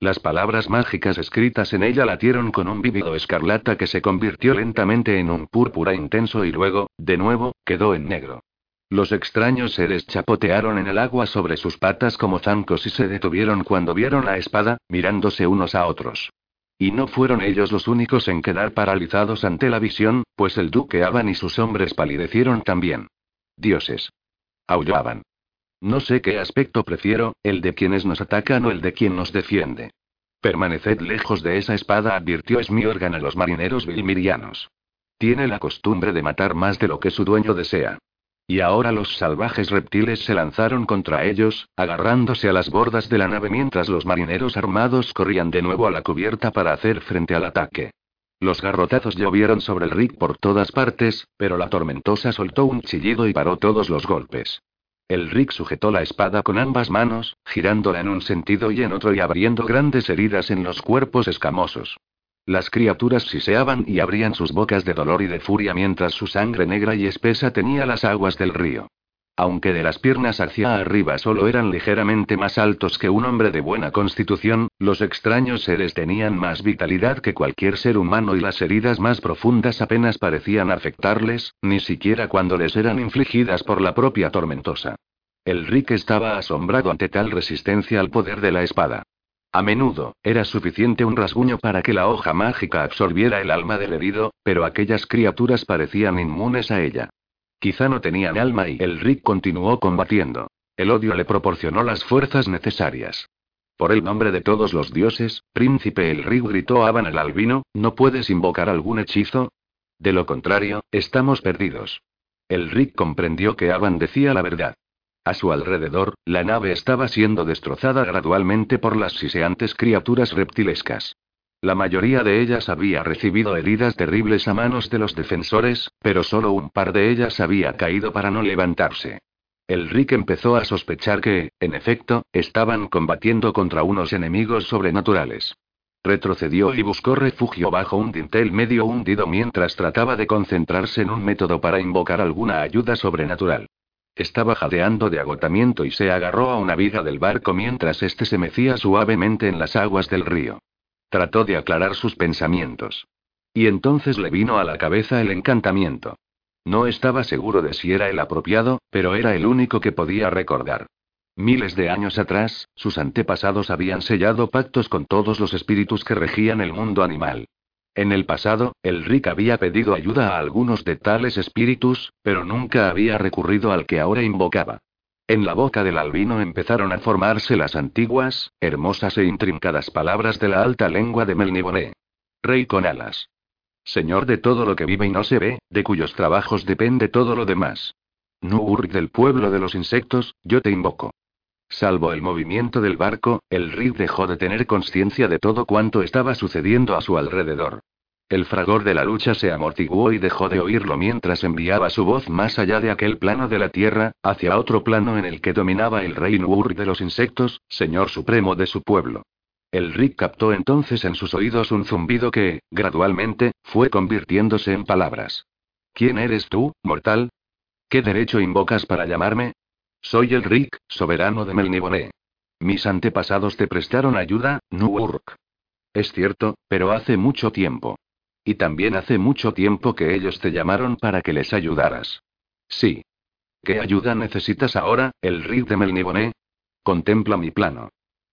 Las palabras mágicas escritas en ella latieron con un vívido escarlata que se convirtió lentamente en un púrpura intenso y luego, de nuevo, quedó en negro. Los extraños seres chapotearon en el agua sobre sus patas como zancos y se detuvieron cuando vieron la espada, mirándose unos a otros. Y no fueron ellos los únicos en quedar paralizados ante la visión, pues el duque Aban y sus hombres palidecieron también. Dioses. Aullaban. No sé qué aspecto prefiero, el de quienes nos atacan o el de quien nos defiende. Permaneced lejos de esa espada, advirtió Smiorgan a los marineros vilmirianos. Tiene la costumbre de matar más de lo que su dueño desea. Y ahora los salvajes reptiles se lanzaron contra ellos, agarrándose a las bordas de la nave mientras los marineros armados corrían de nuevo a la cubierta para hacer frente al ataque. Los garrotazos llovieron sobre el rig por todas partes, pero la tormentosa soltó un chillido y paró todos los golpes. El Rick sujetó la espada con ambas manos, girándola en un sentido y en otro y abriendo grandes heridas en los cuerpos escamosos. Las criaturas siseaban y abrían sus bocas de dolor y de furia mientras su sangre negra y espesa tenía las aguas del río. Aunque de las piernas hacia arriba solo eran ligeramente más altos que un hombre de buena constitución, los extraños seres tenían más vitalidad que cualquier ser humano y las heridas más profundas apenas parecían afectarles, ni siquiera cuando les eran infligidas por la propia tormentosa. El Rick estaba asombrado ante tal resistencia al poder de la espada. A menudo, era suficiente un rasguño para que la hoja mágica absorbiera el alma del herido, pero aquellas criaturas parecían inmunes a ella. Quizá no tenían alma y el Rick continuó combatiendo. El odio le proporcionó las fuerzas necesarias. Por el nombre de todos los dioses, príncipe el Rick gritó a Aban el albino, ¿no puedes invocar algún hechizo? De lo contrario, estamos perdidos. El Rick comprendió que Aban decía la verdad. A su alrededor, la nave estaba siendo destrozada gradualmente por las siseantes criaturas reptilescas. La mayoría de ellas había recibido heridas terribles a manos de los defensores, pero solo un par de ellas había caído para no levantarse. El Rick empezó a sospechar que, en efecto, estaban combatiendo contra unos enemigos sobrenaturales. Retrocedió y buscó refugio bajo un dintel medio hundido mientras trataba de concentrarse en un método para invocar alguna ayuda sobrenatural. Estaba jadeando de agotamiento y se agarró a una viga del barco mientras éste se mecía suavemente en las aguas del río. Trató de aclarar sus pensamientos. Y entonces le vino a la cabeza el encantamiento. No estaba seguro de si era el apropiado, pero era el único que podía recordar. Miles de años atrás, sus antepasados habían sellado pactos con todos los espíritus que regían el mundo animal. En el pasado, el Rick había pedido ayuda a algunos de tales espíritus, pero nunca había recurrido al que ahora invocaba. En la boca del albino empezaron a formarse las antiguas, hermosas e intrincadas palabras de la alta lengua de Melniboné. Rey con alas. Señor de todo lo que vive y no se ve, de cuyos trabajos depende todo lo demás. Nur del pueblo de los insectos, yo te invoco. Salvo el movimiento del barco, el Rick dejó de tener conciencia de todo cuanto estaba sucediendo a su alrededor. El fragor de la lucha se amortiguó y dejó de oírlo mientras enviaba su voz más allá de aquel plano de la tierra, hacia otro plano en el que dominaba el rey Nur de los insectos, señor supremo de su pueblo. El Rick captó entonces en sus oídos un zumbido que, gradualmente, fue convirtiéndose en palabras. ¿Quién eres tú, mortal? ¿Qué derecho invocas para llamarme? Soy el Rick, soberano de Melniboné. Mis antepasados te prestaron ayuda, Nuurk. Es cierto, pero hace mucho tiempo. Y también hace mucho tiempo que ellos te llamaron para que les ayudaras. Sí. ¿Qué ayuda necesitas ahora, el Rick de Melniboné? Contempla mi plano.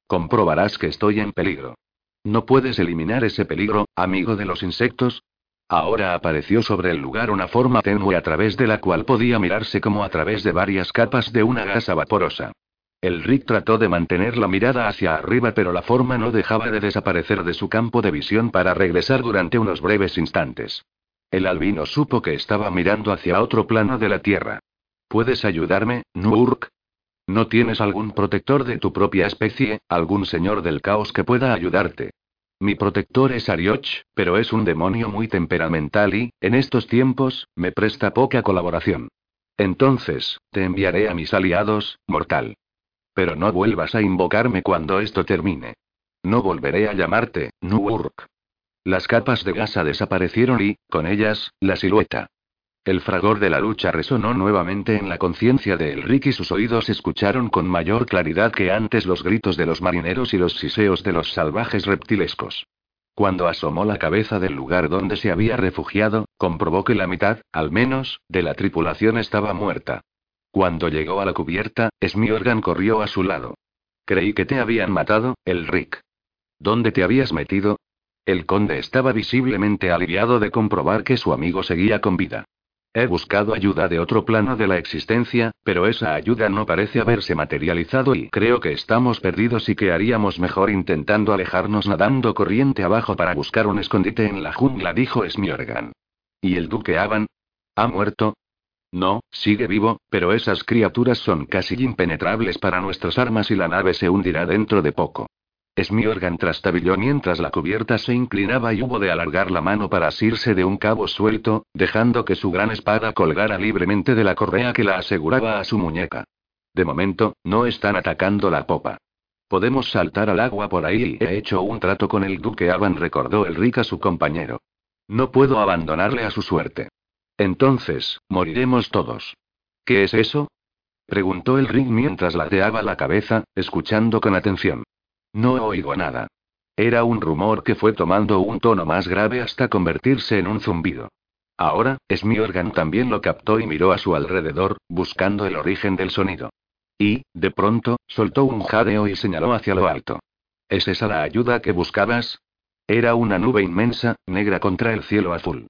Comprobarás que estoy en peligro. ¿No puedes eliminar ese peligro, amigo de los insectos? Ahora apareció sobre el lugar una forma tenue a través de la cual podía mirarse como a través de varias capas de una gasa vaporosa. El Rick trató de mantener la mirada hacia arriba, pero la forma no dejaba de desaparecer de su campo de visión para regresar durante unos breves instantes. El albino supo que estaba mirando hacia otro plano de la Tierra. ¿Puedes ayudarme, Nurk? ¿No tienes algún protector de tu propia especie, algún señor del caos que pueda ayudarte? Mi protector es Arioch, pero es un demonio muy temperamental y, en estos tiempos, me presta poca colaboración. Entonces, te enviaré a mis aliados, mortal. Pero no vuelvas a invocarme cuando esto termine. No volveré a llamarte, Nuurk. Las capas de gasa desaparecieron y, con ellas, la silueta. El fragor de la lucha resonó nuevamente en la conciencia de Elric y sus oídos escucharon con mayor claridad que antes los gritos de los marineros y los siseos de los salvajes reptilescos. Cuando asomó la cabeza del lugar donde se había refugiado, comprobó que la mitad, al menos, de la tripulación estaba muerta. Cuando llegó a la cubierta, Smiorgan corrió a su lado. Creí que te habían matado, Elric. ¿Dónde te habías metido? El conde estaba visiblemente aliviado de comprobar que su amigo seguía con vida. He buscado ayuda de otro plano de la existencia, pero esa ayuda no parece haberse materializado y creo que estamos perdidos y que haríamos mejor intentando alejarnos nadando corriente abajo para buscar un escondite en la jungla, dijo Smiorgan. ¿Y el duque Avan? ¿Ha muerto? No, sigue vivo, pero esas criaturas son casi impenetrables para nuestras armas y la nave se hundirá dentro de poco. Smiorgan trastabilló mientras la cubierta se inclinaba y hubo de alargar la mano para asirse de un cabo suelto, dejando que su gran espada colgara libremente de la correa que la aseguraba a su muñeca. De momento, no están atacando la popa. Podemos saltar al agua por ahí he hecho un trato con el duque Avan, recordó el Rick a su compañero. No puedo abandonarle a su suerte. Entonces, moriremos todos. ¿Qué es eso? preguntó el Rick mientras lateaba la cabeza, escuchando con atención. No oigo nada. Era un rumor que fue tomando un tono más grave hasta convertirse en un zumbido. Ahora, Smiorgan también lo captó y miró a su alrededor, buscando el origen del sonido. Y, de pronto, soltó un jadeo y señaló hacia lo alto. ¿Es esa la ayuda que buscabas? Era una nube inmensa, negra contra el cielo azul.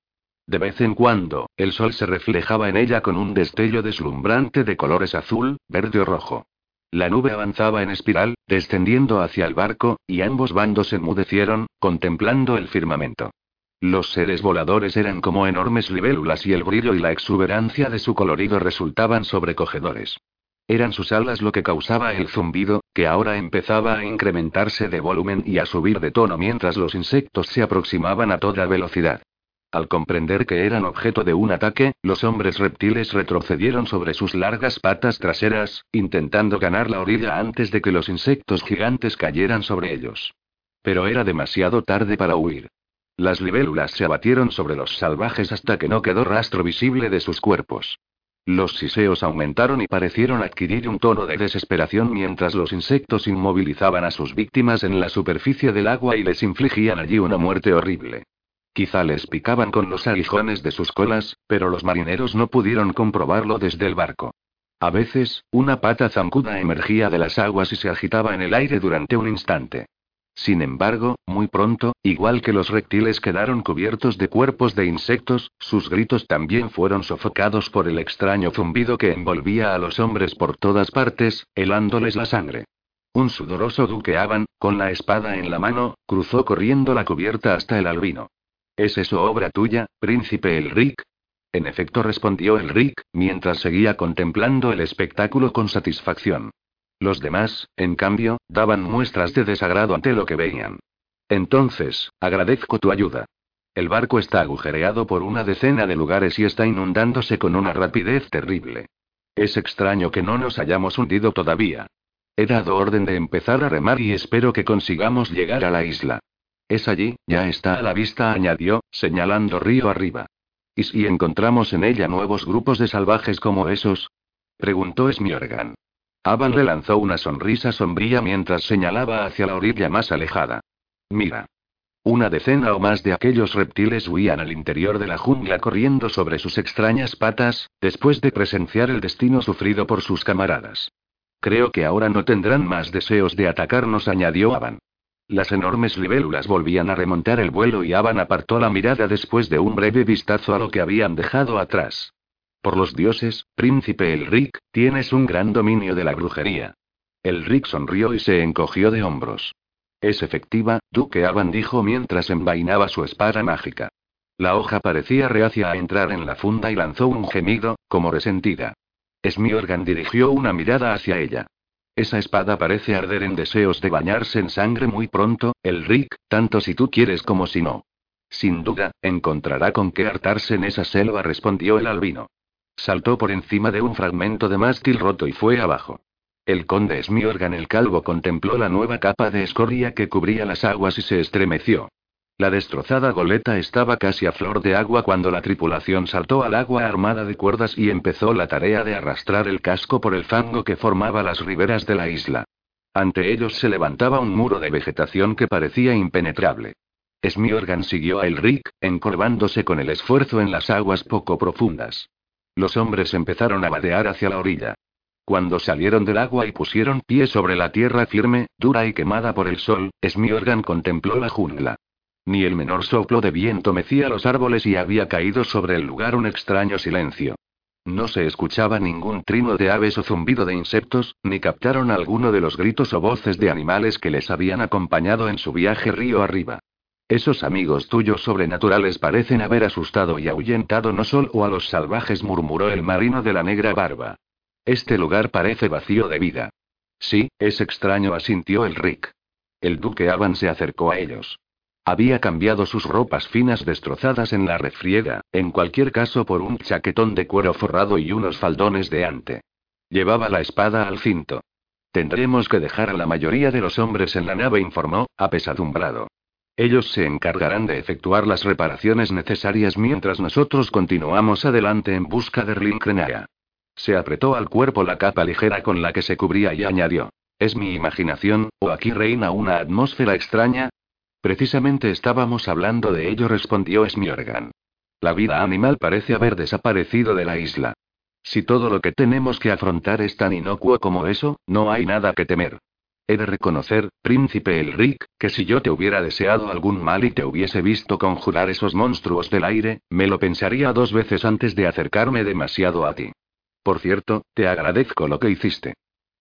De vez en cuando, el sol se reflejaba en ella con un destello deslumbrante de colores azul, verde o rojo. La nube avanzaba en espiral, descendiendo hacia el barco, y ambos bandos enmudecieron, contemplando el firmamento. Los seres voladores eran como enormes libélulas y el brillo y la exuberancia de su colorido resultaban sobrecogedores. Eran sus alas lo que causaba el zumbido, que ahora empezaba a incrementarse de volumen y a subir de tono mientras los insectos se aproximaban a toda velocidad. Al comprender que eran objeto de un ataque, los hombres reptiles retrocedieron sobre sus largas patas traseras, intentando ganar la orilla antes de que los insectos gigantes cayeran sobre ellos. Pero era demasiado tarde para huir. Las libélulas se abatieron sobre los salvajes hasta que no quedó rastro visible de sus cuerpos. Los siseos aumentaron y parecieron adquirir un tono de desesperación mientras los insectos inmovilizaban a sus víctimas en la superficie del agua y les infligían allí una muerte horrible. Quizá les picaban con los aguijones de sus colas, pero los marineros no pudieron comprobarlo desde el barco. A veces, una pata zancuda emergía de las aguas y se agitaba en el aire durante un instante. Sin embargo, muy pronto, igual que los reptiles quedaron cubiertos de cuerpos de insectos, sus gritos también fueron sofocados por el extraño zumbido que envolvía a los hombres por todas partes, helándoles la sangre. Un sudoroso duqueaban, con la espada en la mano, cruzó corriendo la cubierta hasta el albino. ¿Es eso obra tuya, príncipe Elric? En efecto respondió Elric, mientras seguía contemplando el espectáculo con satisfacción. Los demás, en cambio, daban muestras de desagrado ante lo que veían. Entonces, agradezco tu ayuda. El barco está agujereado por una decena de lugares y está inundándose con una rapidez terrible. Es extraño que no nos hayamos hundido todavía. He dado orden de empezar a remar y espero que consigamos llegar a la isla. Es allí, ya está a la vista, añadió, señalando río arriba. ¿Y si encontramos en ella nuevos grupos de salvajes como esos? preguntó Smiorgan. Avan le lanzó una sonrisa sombría mientras señalaba hacia la orilla más alejada. Mira. Una decena o más de aquellos reptiles huían al interior de la jungla corriendo sobre sus extrañas patas, después de presenciar el destino sufrido por sus camaradas. Creo que ahora no tendrán más deseos de atacarnos, añadió Avan. Las enormes libélulas volvían a remontar el vuelo y Avan apartó la mirada después de un breve vistazo a lo que habían dejado atrás. Por los dioses, príncipe Elric, tienes un gran dominio de la brujería. Elric sonrió y se encogió de hombros. Es efectiva, Duque Aban dijo mientras envainaba su espada mágica. La hoja parecía reacia a entrar en la funda y lanzó un gemido, como resentida. Smiorgan dirigió una mirada hacia ella. Esa espada parece arder en deseos de bañarse en sangre muy pronto, Elric, tanto si tú quieres como si no. Sin duda, encontrará con qué hartarse en esa selva, respondió el albino. Saltó por encima de un fragmento de mástil roto y fue abajo. El conde Smiorgan el Calvo contempló la nueva capa de escoria que cubría las aguas y se estremeció. La destrozada goleta estaba casi a flor de agua cuando la tripulación saltó al agua armada de cuerdas y empezó la tarea de arrastrar el casco por el fango que formaba las riberas de la isla. Ante ellos se levantaba un muro de vegetación que parecía impenetrable. Smiorgan siguió a Elric, encorvándose con el esfuerzo en las aguas poco profundas. Los hombres empezaron a vadear hacia la orilla. Cuando salieron del agua y pusieron pie sobre la tierra firme, dura y quemada por el sol, Smiorgan contempló la jungla. Ni el menor soplo de viento mecía los árboles y había caído sobre el lugar un extraño silencio. No se escuchaba ningún trino de aves o zumbido de insectos, ni captaron alguno de los gritos o voces de animales que les habían acompañado en su viaje río arriba. Esos amigos tuyos sobrenaturales parecen haber asustado y ahuyentado no solo a los salvajes, murmuró el marino de la negra barba. Este lugar parece vacío de vida. Sí, es extraño, asintió el Rick. El duque Avan se acercó a ellos. Había cambiado sus ropas finas destrozadas en la refriega, en cualquier caso por un chaquetón de cuero forrado y unos faldones de ante. Llevaba la espada al cinto. Tendremos que dejar a la mayoría de los hombres en la nave, informó, apesadumbrado. Ellos se encargarán de efectuar las reparaciones necesarias mientras nosotros continuamos adelante en busca de Rinkrenaya. Se apretó al cuerpo la capa ligera con la que se cubría y añadió. ¿Es mi imaginación, o aquí reina una atmósfera extraña? Precisamente estábamos hablando de ello, respondió Smiorgan. La vida animal parece haber desaparecido de la isla. Si todo lo que tenemos que afrontar es tan inocuo como eso, no hay nada que temer. He de reconocer, príncipe Elric, que si yo te hubiera deseado algún mal y te hubiese visto conjurar esos monstruos del aire, me lo pensaría dos veces antes de acercarme demasiado a ti. Por cierto, te agradezco lo que hiciste.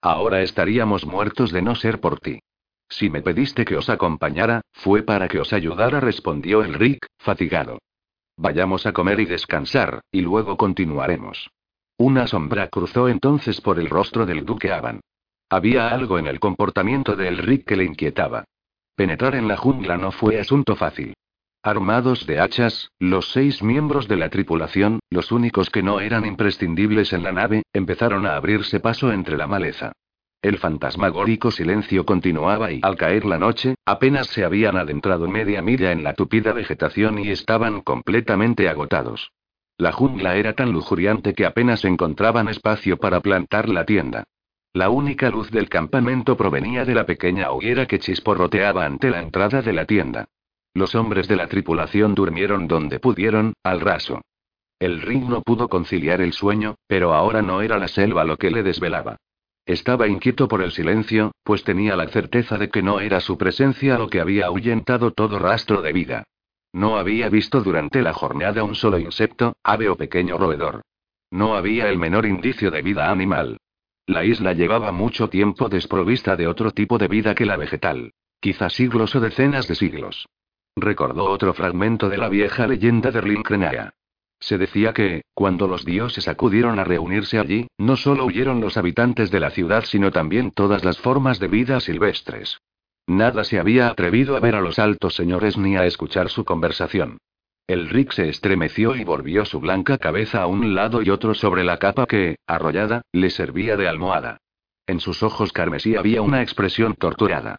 Ahora estaríamos muertos de no ser por ti. Si me pediste que os acompañara, fue para que os ayudara, respondió Elric, fatigado. Vayamos a comer y descansar, y luego continuaremos. Una sombra cruzó entonces por el rostro del duque Avan. Había algo en el comportamiento de Elric que le inquietaba. Penetrar en la jungla no fue asunto fácil. Armados de hachas, los seis miembros de la tripulación, los únicos que no eran imprescindibles en la nave, empezaron a abrirse paso entre la maleza. El fantasmagórico silencio continuaba y al caer la noche, apenas se habían adentrado media milla en la tupida vegetación y estaban completamente agotados. La jungla era tan lujuriante que apenas encontraban espacio para plantar la tienda. La única luz del campamento provenía de la pequeña hoguera que chisporroteaba ante la entrada de la tienda. Los hombres de la tripulación durmieron donde pudieron, al raso. El Rick no pudo conciliar el sueño, pero ahora no era la selva lo que le desvelaba. Estaba inquieto por el silencio, pues tenía la certeza de que no era su presencia lo que había ahuyentado todo rastro de vida. No había visto durante la jornada un solo insecto, ave o pequeño roedor. No había el menor indicio de vida animal. La isla llevaba mucho tiempo desprovista de otro tipo de vida que la vegetal. Quizá siglos o decenas de siglos. Recordó otro fragmento de la vieja leyenda de Rincrenaya. Se decía que, cuando los dioses acudieron a reunirse allí, no solo huyeron los habitantes de la ciudad, sino también todas las formas de vida silvestres. Nada se había atrevido a ver a los altos señores ni a escuchar su conversación. El Rick se estremeció y volvió su blanca cabeza a un lado y otro sobre la capa que, arrollada, le servía de almohada. En sus ojos carmesí había una expresión torturada.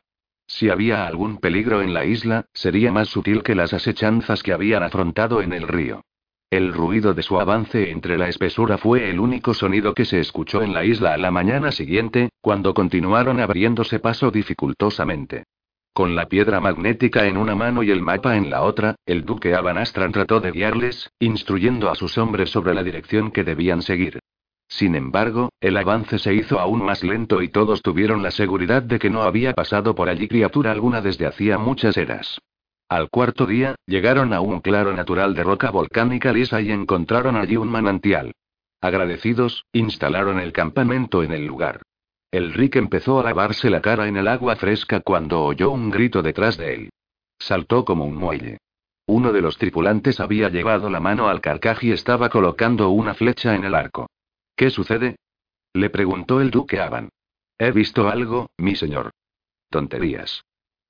Si había algún peligro en la isla, sería más sutil que las asechanzas que habían afrontado en el río. El ruido de su avance entre la espesura fue el único sonido que se escuchó en la isla a la mañana siguiente, cuando continuaron abriéndose paso dificultosamente. Con la piedra magnética en una mano y el mapa en la otra, el duque Abanastran trató de guiarles, instruyendo a sus hombres sobre la dirección que debían seguir. Sin embargo, el avance se hizo aún más lento y todos tuvieron la seguridad de que no había pasado por allí criatura alguna desde hacía muchas eras. Al cuarto día, llegaron a un claro natural de roca volcánica lisa y encontraron allí un manantial. Agradecidos, instalaron el campamento en el lugar. El Rick empezó a lavarse la cara en el agua fresca cuando oyó un grito detrás de él. Saltó como un muelle. Uno de los tripulantes había llevado la mano al carcaj y estaba colocando una flecha en el arco. ¿Qué sucede? Le preguntó el duque Aban. He visto algo, mi señor. Tonterías.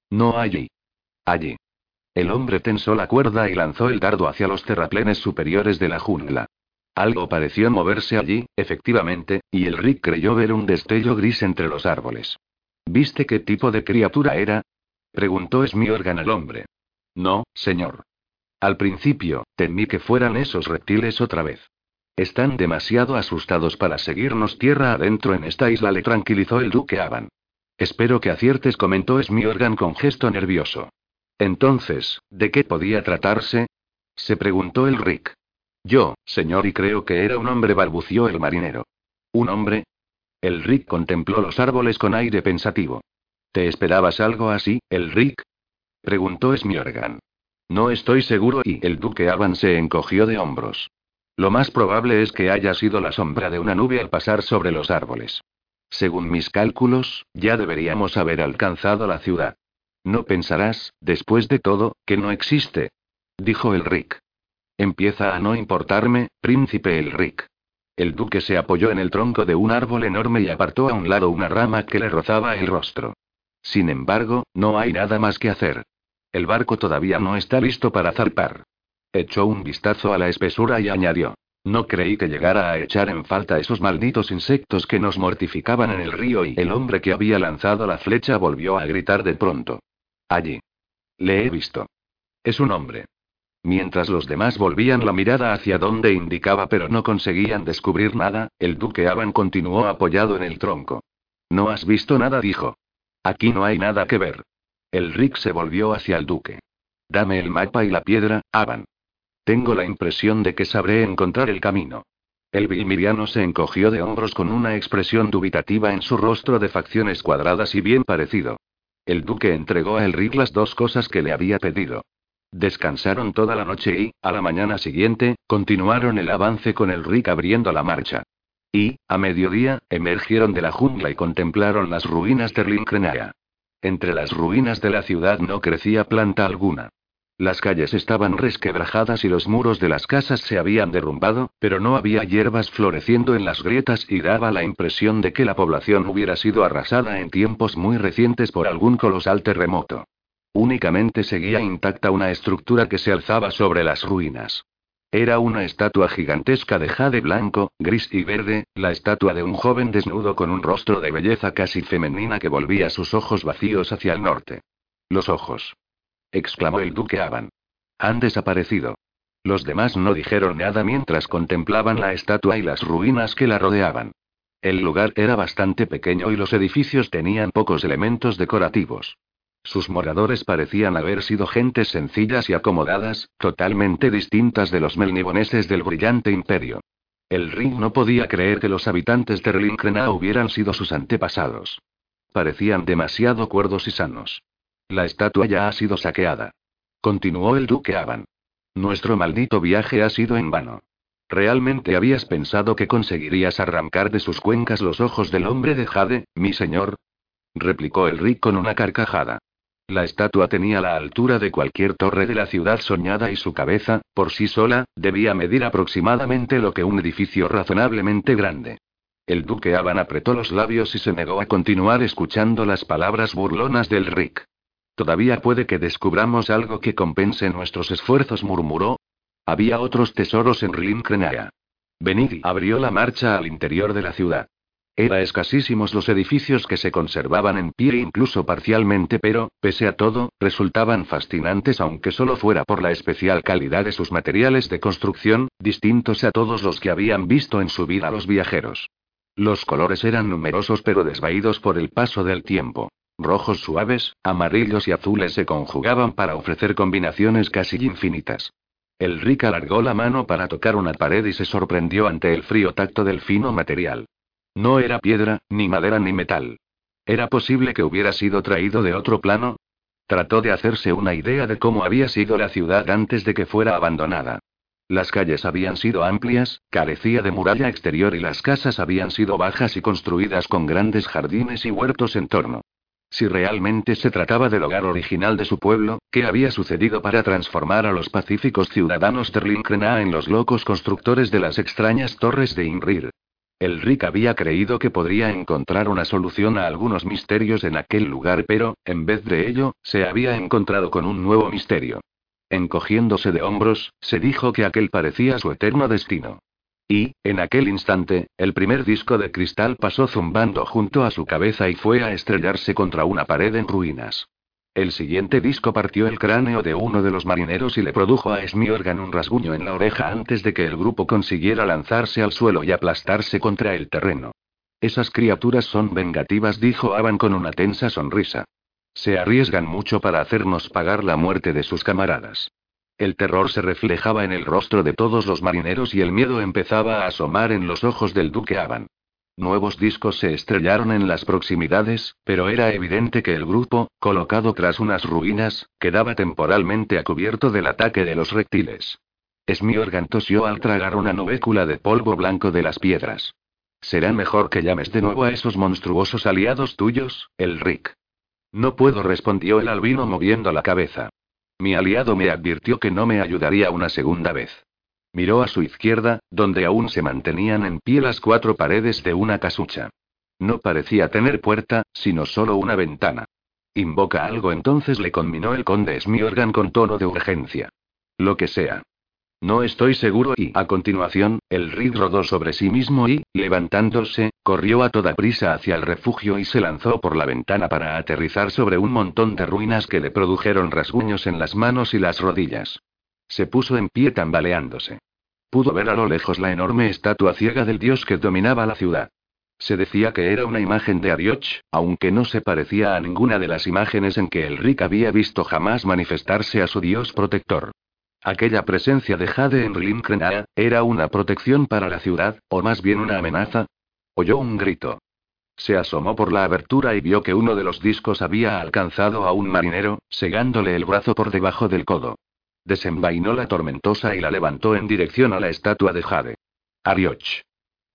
No allí. Allí. El hombre tensó la cuerda y lanzó el dardo hacia los terraplenes superiores de la jungla. Algo pareció moverse allí, efectivamente, y el Rick creyó ver un destello gris entre los árboles. ¿Viste qué tipo de criatura era? preguntó Smiorgan al hombre. No, señor. Al principio, temí que fueran esos reptiles otra vez. Están demasiado asustados para seguirnos tierra adentro en esta isla, le tranquilizó el duque Aban. Espero que aciertes, comentó Smiorgan con gesto nervioso. Entonces, ¿de qué podía tratarse? se preguntó el Rick. Yo, señor, y creo que era un hombre, balbució el marinero. ¿Un hombre? El Rick contempló los árboles con aire pensativo. ¿Te esperabas algo así, el Rick? preguntó Smiorgan. No estoy seguro y el duque Avan se encogió de hombros. Lo más probable es que haya sido la sombra de una nube al pasar sobre los árboles. Según mis cálculos, ya deberíamos haber alcanzado la ciudad. No pensarás, después de todo, que no existe. Dijo el Rick. Empieza a no importarme, príncipe el Rick. El duque se apoyó en el tronco de un árbol enorme y apartó a un lado una rama que le rozaba el rostro. Sin embargo, no hay nada más que hacer. El barco todavía no está listo para zarpar. Echó un vistazo a la espesura y añadió. No creí que llegara a echar en falta esos malditos insectos que nos mortificaban en el río y el hombre que había lanzado la flecha volvió a gritar de pronto. Allí. Le he visto. Es un hombre. Mientras los demás volvían la mirada hacia donde indicaba pero no conseguían descubrir nada, el duque Aban continuó apoyado en el tronco. No has visto nada, dijo. Aquí no hay nada que ver. El Rick se volvió hacia el duque. Dame el mapa y la piedra, Aban. Tengo la impresión de que sabré encontrar el camino. El vilmiriano se encogió de hombros con una expresión dubitativa en su rostro de facciones cuadradas y bien parecido. El duque entregó a Elric las dos cosas que le había pedido. Descansaron toda la noche y, a la mañana siguiente, continuaron el avance con el Rick abriendo la marcha. Y, a mediodía, emergieron de la jungla y contemplaron las ruinas de Linkrenaya. Entre las ruinas de la ciudad no crecía planta alguna. Las calles estaban resquebrajadas y los muros de las casas se habían derrumbado, pero no había hierbas floreciendo en las grietas y daba la impresión de que la población hubiera sido arrasada en tiempos muy recientes por algún colosal terremoto. Únicamente seguía intacta una estructura que se alzaba sobre las ruinas. Era una estatua gigantesca de jade blanco, gris y verde, la estatua de un joven desnudo con un rostro de belleza casi femenina que volvía sus ojos vacíos hacia el norte. Los ojos exclamó el duque Aban. Han desaparecido. Los demás no dijeron nada mientras contemplaban la estatua y las ruinas que la rodeaban. El lugar era bastante pequeño y los edificios tenían pocos elementos decorativos. Sus moradores parecían haber sido gentes sencillas y acomodadas, totalmente distintas de los melniboneses del brillante imperio. El Ring no podía creer que los habitantes de Relincrena hubieran sido sus antepasados. Parecían demasiado cuerdos y sanos. La estatua ya ha sido saqueada. Continuó el duque Aban. Nuestro maldito viaje ha sido en vano. ¿Realmente habías pensado que conseguirías arrancar de sus cuencas los ojos del hombre de Jade, mi señor? replicó el Rick con una carcajada. La estatua tenía la altura de cualquier torre de la ciudad soñada y su cabeza, por sí sola, debía medir aproximadamente lo que un edificio razonablemente grande. El duque Aban apretó los labios y se negó a continuar escuchando las palabras burlonas del Rick. Todavía puede que descubramos algo que compense nuestros esfuerzos, murmuró. Había otros tesoros en Rimkrenaya. Benigi abrió la marcha al interior de la ciudad. Era escasísimos los edificios que se conservaban en pie incluso parcialmente, pero, pese a todo, resultaban fascinantes aunque solo fuera por la especial calidad de sus materiales de construcción, distintos a todos los que habían visto en su vida los viajeros. Los colores eran numerosos pero desvaídos por el paso del tiempo. Rojos suaves, amarillos y azules se conjugaban para ofrecer combinaciones casi infinitas. El Rick alargó la mano para tocar una pared y se sorprendió ante el frío tacto del fino material. No era piedra, ni madera ni metal. ¿Era posible que hubiera sido traído de otro plano? Trató de hacerse una idea de cómo había sido la ciudad antes de que fuera abandonada. Las calles habían sido amplias, carecía de muralla exterior y las casas habían sido bajas y construidas con grandes jardines y huertos en torno. Si realmente se trataba del hogar original de su pueblo, ¿qué había sucedido para transformar a los pacíficos ciudadanos de Linkrena en los locos constructores de las extrañas torres de Inrir? El Rick había creído que podría encontrar una solución a algunos misterios en aquel lugar, pero, en vez de ello, se había encontrado con un nuevo misterio. Encogiéndose de hombros, se dijo que aquel parecía su eterno destino. Y, en aquel instante, el primer disco de cristal pasó zumbando junto a su cabeza y fue a estrellarse contra una pared en ruinas. El siguiente disco partió el cráneo de uno de los marineros y le produjo a Smiorgan un rasguño en la oreja antes de que el grupo consiguiera lanzarse al suelo y aplastarse contra el terreno. Esas criaturas son vengativas, dijo Avan con una tensa sonrisa. Se arriesgan mucho para hacernos pagar la muerte de sus camaradas. El terror se reflejaba en el rostro de todos los marineros y el miedo empezaba a asomar en los ojos del duque Avan. Nuevos discos se estrellaron en las proximidades, pero era evidente que el grupo, colocado tras unas ruinas, quedaba temporalmente a cubierto del ataque de los reptiles. Smiorgan tosió al tragar una nubécula de polvo blanco de las piedras. Será mejor que llames de nuevo a esos monstruosos aliados tuyos, el Rick. No puedo, respondió el albino moviendo la cabeza. Mi aliado me advirtió que no me ayudaría una segunda vez. Miró a su izquierda, donde aún se mantenían en pie las cuatro paredes de una casucha. No parecía tener puerta, sino solo una ventana. Invoca algo entonces le conminó el conde Smiorgan con tono de urgencia. Lo que sea. No estoy seguro y, a continuación, el Reed rodó sobre sí mismo y, levantándose, corrió a toda prisa hacia el refugio y se lanzó por la ventana para aterrizar sobre un montón de ruinas que le produjeron rasguños en las manos y las rodillas. Se puso en pie tambaleándose. Pudo ver a lo lejos la enorme estatua ciega del dios que dominaba la ciudad. Se decía que era una imagen de Arioch, aunque no se parecía a ninguna de las imágenes en que el Rick había visto jamás manifestarse a su dios protector. Aquella presencia de Jade en Rimkrenaa, ¿era una protección para la ciudad, o más bien una amenaza? Oyó un grito. Se asomó por la abertura y vio que uno de los discos había alcanzado a un marinero, segándole el brazo por debajo del codo. Desenvainó la tormentosa y la levantó en dirección a la estatua de Jade. Arioch.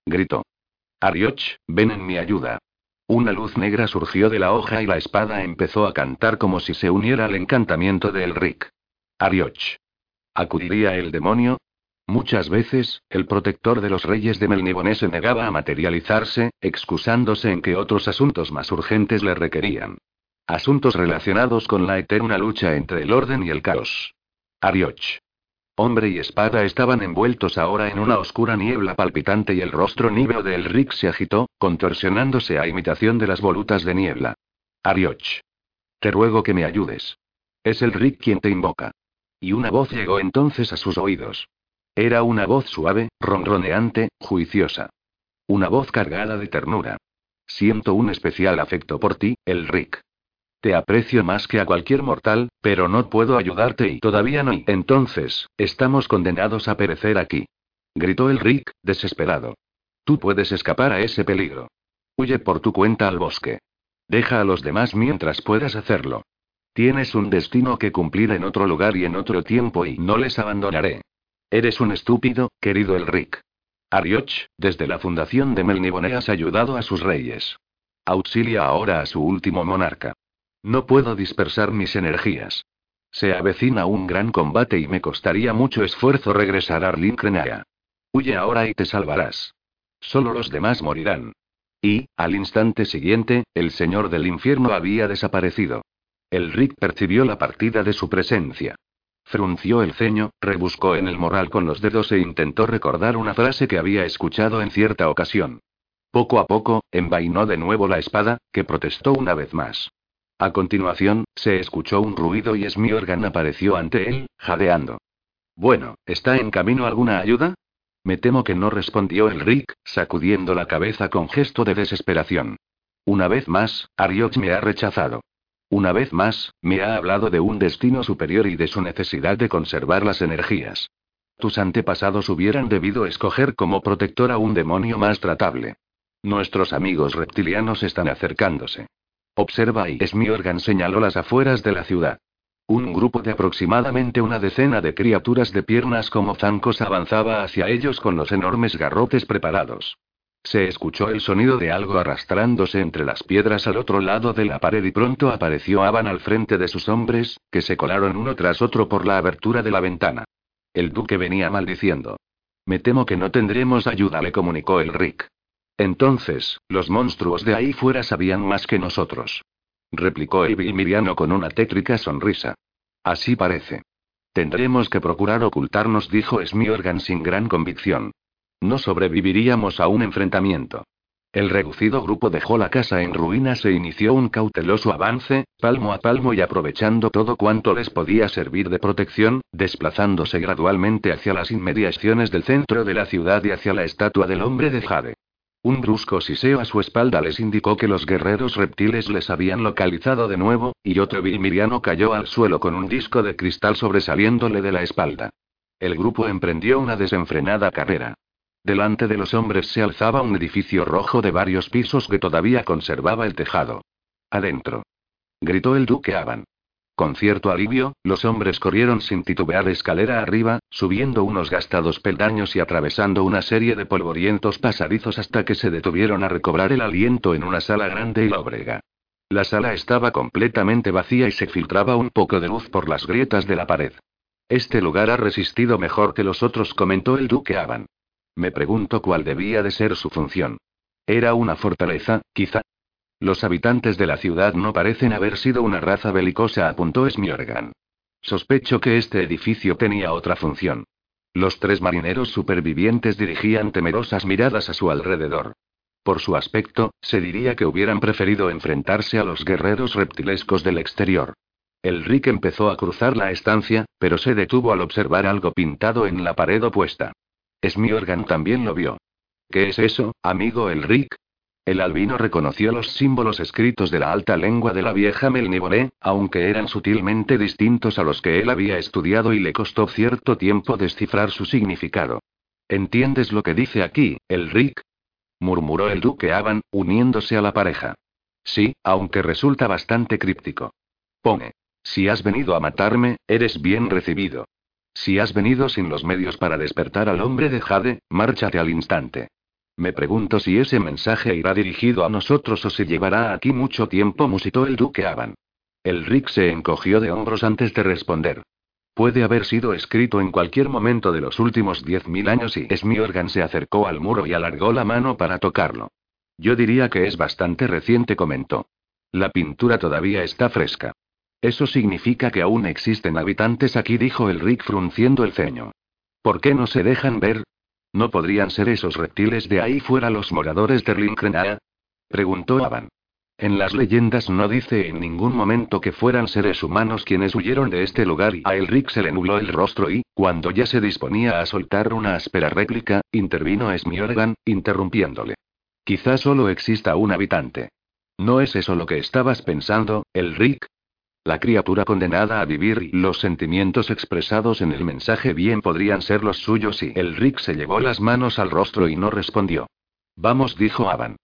Gritó. Arioch, ven en mi ayuda. Una luz negra surgió de la hoja y la espada empezó a cantar como si se uniera al encantamiento de Elric. Arioch. ¿Acudiría el demonio? Muchas veces, el protector de los reyes de Melniboné se negaba a materializarse, excusándose en que otros asuntos más urgentes le requerían. Asuntos relacionados con la eterna lucha entre el orden y el caos. Arioch. Hombre y espada estaban envueltos ahora en una oscura niebla palpitante y el rostro níveo de Elric se agitó, contorsionándose a imitación de las volutas de niebla. Arioch. Te ruego que me ayudes. Es Elric quien te invoca. Y una voz llegó entonces a sus oídos. Era una voz suave, ronroneante, juiciosa. Una voz cargada de ternura. Siento un especial afecto por ti, Elric. Te aprecio más que a cualquier mortal, pero no puedo ayudarte y todavía no. Y entonces, estamos condenados a perecer aquí. Gritó el Rick, desesperado. Tú puedes escapar a ese peligro. Huye por tu cuenta al bosque. Deja a los demás mientras puedas hacerlo. Tienes un destino que cumplir en otro lugar y en otro tiempo y no les abandonaré. Eres un estúpido, querido el Rick. Arioch, desde la fundación de Melnibone has ayudado a sus reyes. Auxilia ahora a su último monarca. No puedo dispersar mis energías. Se avecina un gran combate y me costaría mucho esfuerzo regresar a Arlinkrenaya. Huye ahora y te salvarás. Solo los demás morirán. Y, al instante siguiente, el señor del infierno había desaparecido. El Rick percibió la partida de su presencia. Frunció el ceño, rebuscó en el moral con los dedos e intentó recordar una frase que había escuchado en cierta ocasión. Poco a poco, envainó de nuevo la espada, que protestó una vez más. A continuación, se escuchó un ruido y Smiorgan apareció ante él, jadeando. Bueno, ¿está en camino alguna ayuda? Me temo que no respondió el Rick, sacudiendo la cabeza con gesto de desesperación. Una vez más, Arioch me ha rechazado. Una vez más, me ha hablado de un destino superior y de su necesidad de conservar las energías. Tus antepasados hubieran debido escoger como protector a un demonio más tratable. Nuestros amigos reptilianos están acercándose. Observa y Smiorgan señaló las afueras de la ciudad. Un grupo de aproximadamente una decena de criaturas de piernas como zancos avanzaba hacia ellos con los enormes garrotes preparados. Se escuchó el sonido de algo arrastrándose entre las piedras al otro lado de la pared y pronto apareció Avan al frente de sus hombres, que se colaron uno tras otro por la abertura de la ventana. El duque venía maldiciendo. Me temo que no tendremos ayuda, le comunicó el Rick. Entonces, los monstruos de ahí fuera sabían más que nosotros. Replicó el Miriano con una tétrica sonrisa. Así parece. Tendremos que procurar ocultarnos, dijo Smiorgan sin gran convicción. No sobreviviríamos a un enfrentamiento. El reducido grupo dejó la casa en ruinas e inició un cauteloso avance, palmo a palmo y aprovechando todo cuanto les podía servir de protección, desplazándose gradualmente hacia las inmediaciones del centro de la ciudad y hacia la estatua del hombre de Jade. Un brusco siseo a su espalda les indicó que los guerreros reptiles les habían localizado de nuevo, y otro vilmiriano cayó al suelo con un disco de cristal sobresaliéndole de la espalda. El grupo emprendió una desenfrenada carrera. Delante de los hombres se alzaba un edificio rojo de varios pisos que todavía conservaba el tejado. Adentro. Gritó el duque Aban. Con cierto alivio, los hombres corrieron sin titubear escalera arriba, subiendo unos gastados peldaños y atravesando una serie de polvorientos pasadizos hasta que se detuvieron a recobrar el aliento en una sala grande y lóbrega. La sala estaba completamente vacía y se filtraba un poco de luz por las grietas de la pared. Este lugar ha resistido mejor que los otros, comentó el duque Aban. Me pregunto cuál debía de ser su función. Era una fortaleza, quizá. Los habitantes de la ciudad no parecen haber sido una raza belicosa, apuntó Smiorgan. Sospecho que este edificio tenía otra función. Los tres marineros supervivientes dirigían temerosas miradas a su alrededor. Por su aspecto, se diría que hubieran preferido enfrentarse a los guerreros reptilescos del exterior. El Rick empezó a cruzar la estancia, pero se detuvo al observar algo pintado en la pared opuesta. Smiorgan también lo vio. ¿Qué es eso, amigo el Rick? El albino reconoció los símbolos escritos de la alta lengua de la vieja Melniboné, aunque eran sutilmente distintos a los que él había estudiado y le costó cierto tiempo descifrar su significado. ¿Entiendes lo que dice aquí, el Rick? murmuró el duque Avan, uniéndose a la pareja. Sí, aunque resulta bastante críptico. Pone. Si has venido a matarme, eres bien recibido. Si has venido sin los medios para despertar al hombre de Jade, márchate al instante. Me pregunto si ese mensaje irá dirigido a nosotros o se llevará aquí mucho tiempo, musitó el duque Avan. El Rick se encogió de hombros antes de responder. Puede haber sido escrito en cualquier momento de los últimos diez mil años y Smiorgan se acercó al muro y alargó la mano para tocarlo. Yo diría que es bastante reciente, comentó. La pintura todavía está fresca. Eso significa que aún existen habitantes aquí, dijo el Rick frunciendo el ceño. ¿Por qué no se dejan ver? ¿No podrían ser esos reptiles de ahí fuera los moradores de Linkrenaa? Preguntó Avan. En las leyendas no dice en ningún momento que fueran seres humanos quienes huyeron de este lugar y a Elric se le nubló el rostro y, cuando ya se disponía a soltar una áspera réplica, intervino Smiorgan, interrumpiéndole. Quizá solo exista un habitante. ¿No es eso lo que estabas pensando, el Rick? La criatura condenada a vivir y los sentimientos expresados en el mensaje bien podrían ser los suyos y el Rick se llevó las manos al rostro y no respondió. Vamos, dijo Avan.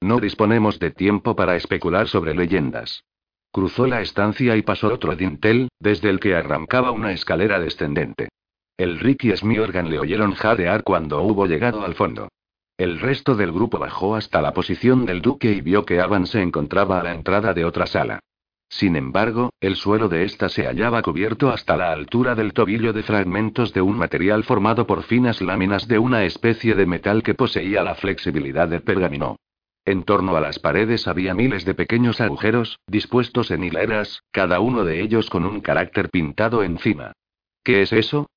No disponemos de tiempo para especular sobre leyendas. Cruzó la estancia y pasó otro dintel, desde el que arrancaba una escalera descendente. El Rick y Smiorgan le oyeron jadear cuando hubo llegado al fondo. El resto del grupo bajó hasta la posición del duque y vio que Avan se encontraba a la entrada de otra sala. Sin embargo, el suelo de esta se hallaba cubierto hasta la altura del tobillo de fragmentos de un material formado por finas láminas de una especie de metal que poseía la flexibilidad del pergamino. En torno a las paredes había miles de pequeños agujeros, dispuestos en hileras, cada uno de ellos con un carácter pintado encima. ¿Qué es eso?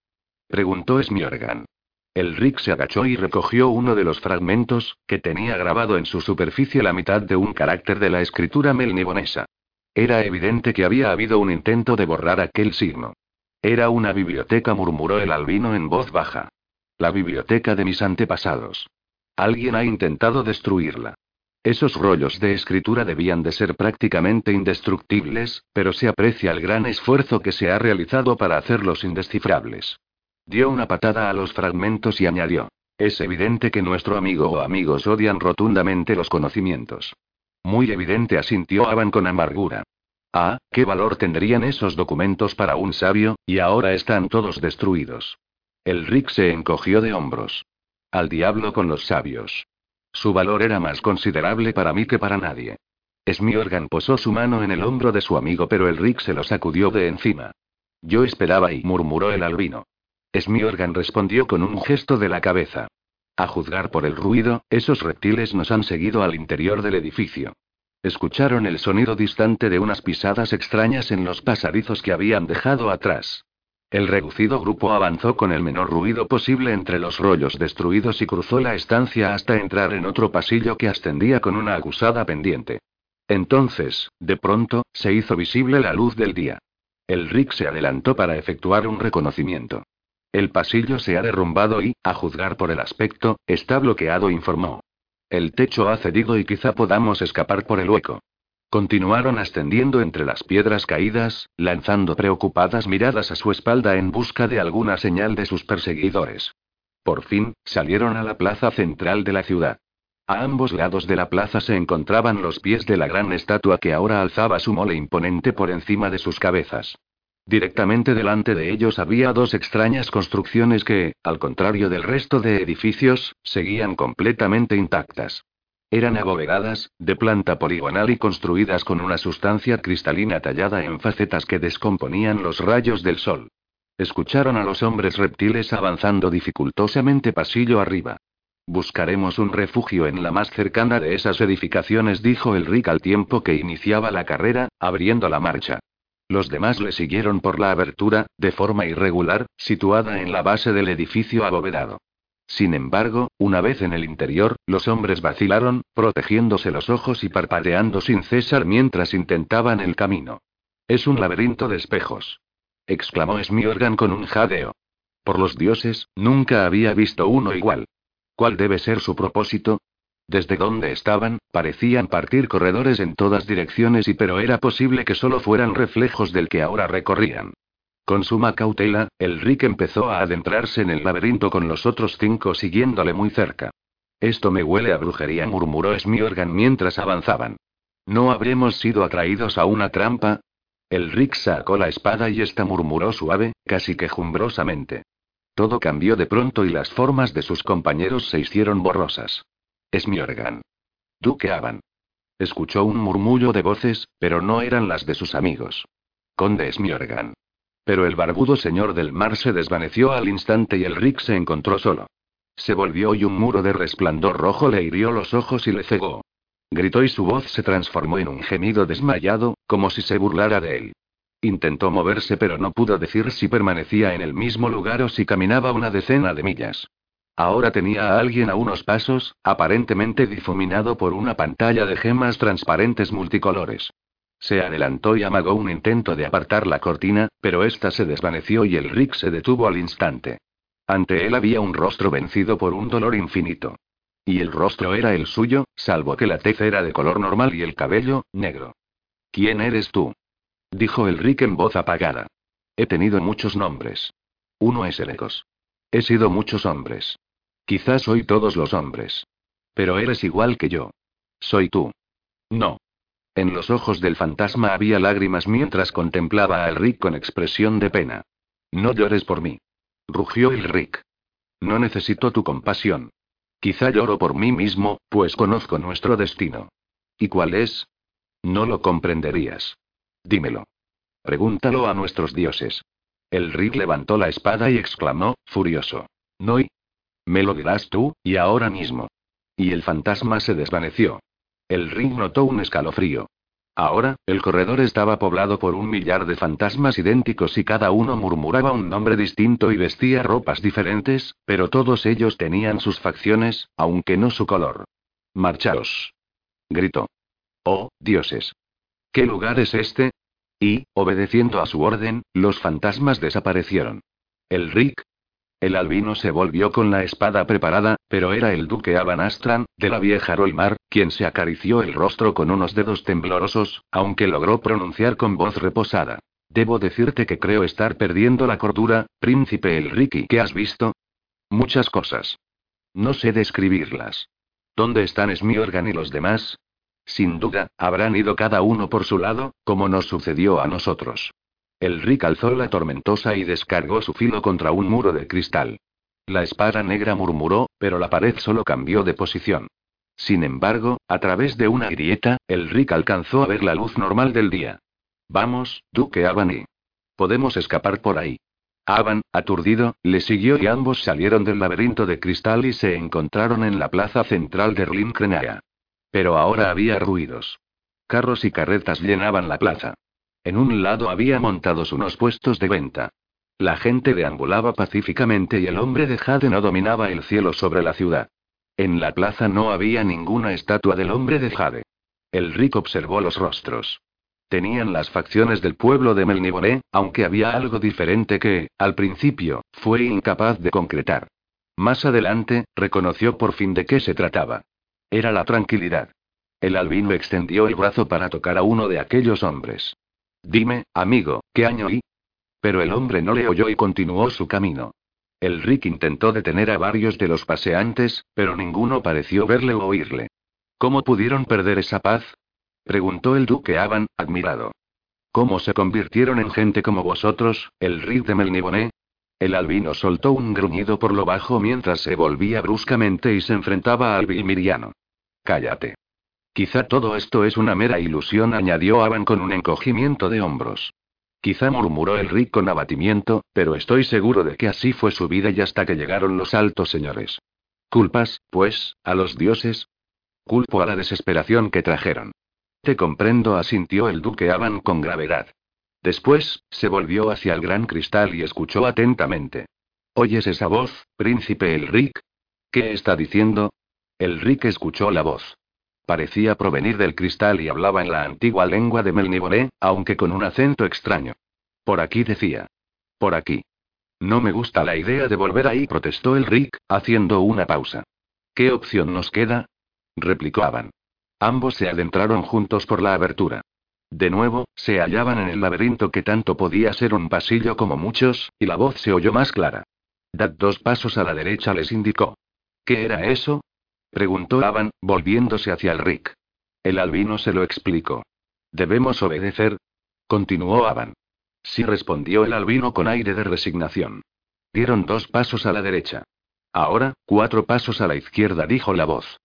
preguntó Smiorgan. El Rick se agachó y recogió uno de los fragmentos, que tenía grabado en su superficie la mitad de un carácter de la escritura melnibonesa. Era evidente que había habido un intento de borrar aquel signo. Era una biblioteca, murmuró el albino en voz baja. La biblioteca de mis antepasados. Alguien ha intentado destruirla. Esos rollos de escritura debían de ser prácticamente indestructibles, pero se aprecia el gran esfuerzo que se ha realizado para hacerlos indescifrables. Dio una patada a los fragmentos y añadió. Es evidente que nuestro amigo o amigos odian rotundamente los conocimientos. Muy evidente asintió Avan con amargura. Ah, ¿qué valor tendrían esos documentos para un sabio? Y ahora están todos destruidos. El Rick se encogió de hombros. Al diablo con los sabios. Su valor era más considerable para mí que para nadie. Smiorgan posó su mano en el hombro de su amigo, pero el Rick se lo sacudió de encima. Yo esperaba y murmuró el albino. Smiorgan respondió con un gesto de la cabeza. A juzgar por el ruido, esos reptiles nos han seguido al interior del edificio. Escucharon el sonido distante de unas pisadas extrañas en los pasadizos que habían dejado atrás. El reducido grupo avanzó con el menor ruido posible entre los rollos destruidos y cruzó la estancia hasta entrar en otro pasillo que ascendía con una acusada pendiente. Entonces, de pronto, se hizo visible la luz del día. El Rick se adelantó para efectuar un reconocimiento. El pasillo se ha derrumbado y, a juzgar por el aspecto, está bloqueado, informó. El techo ha cedido y quizá podamos escapar por el hueco. Continuaron ascendiendo entre las piedras caídas, lanzando preocupadas miradas a su espalda en busca de alguna señal de sus perseguidores. Por fin, salieron a la plaza central de la ciudad. A ambos lados de la plaza se encontraban los pies de la gran estatua que ahora alzaba su mole imponente por encima de sus cabezas. Directamente delante de ellos había dos extrañas construcciones que, al contrario del resto de edificios, seguían completamente intactas. Eran abovedadas, de planta poligonal y construidas con una sustancia cristalina tallada en facetas que descomponían los rayos del sol. Escucharon a los hombres reptiles avanzando dificultosamente pasillo arriba. Buscaremos un refugio en la más cercana de esas edificaciones, dijo el Rick al tiempo que iniciaba la carrera, abriendo la marcha. Los demás le siguieron por la abertura, de forma irregular, situada en la base del edificio abovedado. Sin embargo, una vez en el interior, los hombres vacilaron, protegiéndose los ojos y parpadeando sin cesar mientras intentaban el camino. Es un laberinto de espejos. exclamó Smiorgan con un jadeo. Por los dioses, nunca había visto uno igual. ¿Cuál debe ser su propósito? Desde donde estaban, parecían partir corredores en todas direcciones y pero era posible que solo fueran reflejos del que ahora recorrían. Con suma cautela, el Rick empezó a adentrarse en el laberinto con los otros cinco siguiéndole muy cerca. Esto me huele a brujería, murmuró Smiorgan mientras avanzaban. ¿No habremos sido atraídos a una trampa? El Rick sacó la espada y esta murmuró suave, casi quejumbrosamente. Todo cambió de pronto y las formas de sus compañeros se hicieron borrosas. Es mi. Duque Avan. Escuchó un murmullo de voces, pero no eran las de sus amigos. Conde es mi órgano. Pero el barbudo señor del mar se desvaneció al instante y el Rick se encontró solo. Se volvió y un muro de resplandor rojo le hirió los ojos y le cegó. Gritó y su voz se transformó en un gemido desmayado, como si se burlara de él. Intentó moverse pero no pudo decir si permanecía en el mismo lugar o si caminaba una decena de millas. Ahora tenía a alguien a unos pasos, aparentemente difuminado por una pantalla de gemas transparentes multicolores. Se adelantó y amagó un intento de apartar la cortina, pero ésta se desvaneció y el Rick se detuvo al instante. Ante él había un rostro vencido por un dolor infinito. Y el rostro era el suyo, salvo que la tez era de color normal y el cabello, negro. ¿Quién eres tú? Dijo el Rick en voz apagada. He tenido muchos nombres. Uno es Elecos. He sido muchos hombres. Quizás soy todos los hombres. Pero eres igual que yo. Soy tú. No. En los ojos del fantasma había lágrimas mientras contemplaba al Rick con expresión de pena. No llores por mí. Rugió el Rick. No necesito tu compasión. Quizá lloro por mí mismo, pues conozco nuestro destino. ¿Y cuál es? No lo comprenderías. Dímelo. Pregúntalo a nuestros dioses. El Rick levantó la espada y exclamó, furioso. No. Me lo dirás tú, y ahora mismo. Y el fantasma se desvaneció. El Rick notó un escalofrío. Ahora, el corredor estaba poblado por un millar de fantasmas idénticos y cada uno murmuraba un nombre distinto y vestía ropas diferentes, pero todos ellos tenían sus facciones, aunque no su color. Marchaos. Gritó. Oh, dioses. ¿Qué lugar es este? Y, obedeciendo a su orden, los fantasmas desaparecieron. El Rick, el albino se volvió con la espada preparada, pero era el duque Abanastran, de la vieja Rolmar, quien se acarició el rostro con unos dedos temblorosos, aunque logró pronunciar con voz reposada. Debo decirte que creo estar perdiendo la cordura, príncipe el Ricky. ¿Qué has visto? Muchas cosas. No sé describirlas. ¿Dónde están Smiorgan y los demás? Sin duda, habrán ido cada uno por su lado, como nos sucedió a nosotros. El Rick alzó la tormentosa y descargó su filo contra un muro de cristal. La espada negra murmuró, pero la pared solo cambió de posición. Sin embargo, a través de una grieta, el Rick alcanzó a ver la luz normal del día. Vamos, Duque Avani. Podemos escapar por ahí. Avan, aturdido, le siguió y ambos salieron del laberinto de cristal y se encontraron en la plaza central de Rlinkrenaya. Pero ahora había ruidos. Carros y carretas llenaban la plaza. En un lado había montados unos puestos de venta. La gente deambulaba pacíficamente y el hombre de Jade no dominaba el cielo sobre la ciudad. En la plaza no había ninguna estatua del hombre de Jade. El rico observó los rostros. Tenían las facciones del pueblo de Melniboné, aunque había algo diferente que, al principio, fue incapaz de concretar. Más adelante, reconoció por fin de qué se trataba. Era la tranquilidad. El albino extendió el brazo para tocar a uno de aquellos hombres. Dime, amigo, ¿qué año y? Pero el hombre no le oyó y continuó su camino. El Rick intentó detener a varios de los paseantes, pero ninguno pareció verle o oírle. ¿Cómo pudieron perder esa paz? preguntó el duque Avan, admirado. ¿Cómo se convirtieron en gente como vosotros, el Rick de Melniboné? El albino soltó un gruñido por lo bajo mientras se volvía bruscamente y se enfrentaba al Vilmiriano. Cállate. Quizá todo esto es una mera ilusión, añadió Avan con un encogimiento de hombros. Quizá murmuró el Rick con abatimiento, pero estoy seguro de que así fue su vida y hasta que llegaron los altos señores. ¿Culpas, pues, a los dioses? Culpo a la desesperación que trajeron. Te comprendo, asintió el duque Avan con gravedad. Después, se volvió hacia el gran cristal y escuchó atentamente. ¿Oyes esa voz, príncipe el Rick? ¿Qué está diciendo? El Rick escuchó la voz. Parecía provenir del cristal y hablaba en la antigua lengua de Melniboné, aunque con un acento extraño. Por aquí decía. Por aquí. No me gusta la idea de volver ahí, protestó el Rick, haciendo una pausa. ¿Qué opción nos queda? replicó Avan. Ambos se adentraron juntos por la abertura. De nuevo, se hallaban en el laberinto que tanto podía ser un pasillo como muchos, y la voz se oyó más clara. Dad dos pasos a la derecha, les indicó. ¿Qué era eso? Preguntó Avan, volviéndose hacia el Rick. El albino se lo explicó. ¿Debemos obedecer? Continuó Avan. Sí respondió el albino con aire de resignación. Dieron dos pasos a la derecha. Ahora, cuatro pasos a la izquierda, dijo la voz.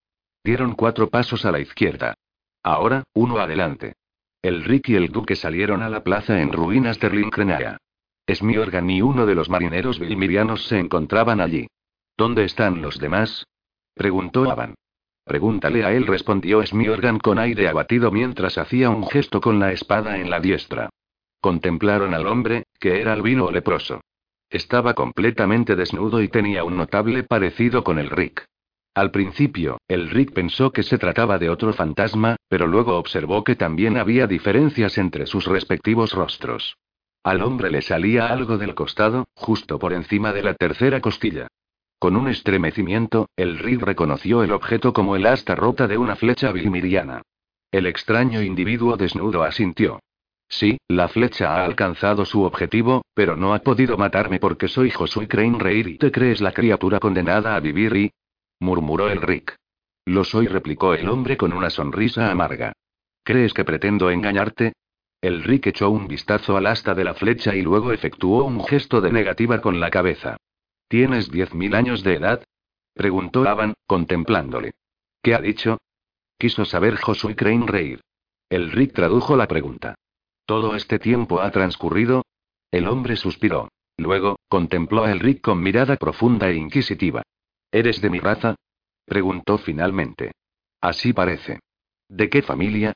Dieron cuatro pasos a la izquierda. Ahora, uno adelante. El Rick y el Duque salieron a la plaza en ruinas de Linkrenaya. Smiorgan y uno de los marineros vilmirianos se encontraban allí. ¿Dónde están los demás? Preguntó Avan. Pregúntale a él, respondió Smiorgan con aire abatido mientras hacía un gesto con la espada en la diestra. Contemplaron al hombre, que era albino o leproso. Estaba completamente desnudo y tenía un notable parecido con el Rick. Al principio, el Rick pensó que se trataba de otro fantasma, pero luego observó que también había diferencias entre sus respectivos rostros. Al hombre le salía algo del costado, justo por encima de la tercera costilla. Con un estremecimiento, el Rig reconoció el objeto como el asta rota de una flecha vilmiriana. El extraño individuo desnudo asintió. Sí, la flecha ha alcanzado su objetivo, pero no ha podido matarme porque soy Josué Crane Reir y te crees la criatura condenada a vivir y... murmuró el Rick. Lo soy, replicó el hombre con una sonrisa amarga. ¿Crees que pretendo engañarte? El Rick echó un vistazo al asta de la flecha y luego efectuó un gesto de negativa con la cabeza. ¿Tienes diez mil años de edad? preguntó Avan, contemplándole. ¿Qué ha dicho? Quiso saber Josué Crane Reir. El Rick tradujo la pregunta. ¿Todo este tiempo ha transcurrido? El hombre suspiró. Luego, contempló a Elric con mirada profunda e inquisitiva. ¿Eres de mi raza? preguntó finalmente. Así parece. ¿De qué familia?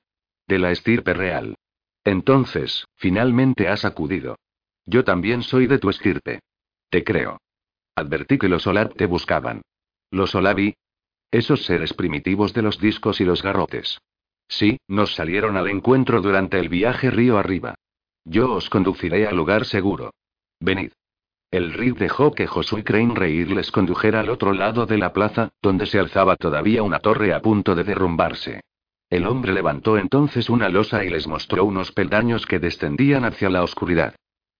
De la estirpe real. Entonces, finalmente has acudido. Yo también soy de tu estirpe. Te creo. Advertí que los Olab te buscaban. ¿Los Olabi? Esos seres primitivos de los discos y los garrotes. Sí, nos salieron al encuentro durante el viaje río arriba. Yo os conduciré al lugar seguro. Venid. El Rick dejó que Josué Crane Reír les condujera al otro lado de la plaza, donde se alzaba todavía una torre a punto de derrumbarse. El hombre levantó entonces una losa y les mostró unos peldaños que descendían hacia la oscuridad.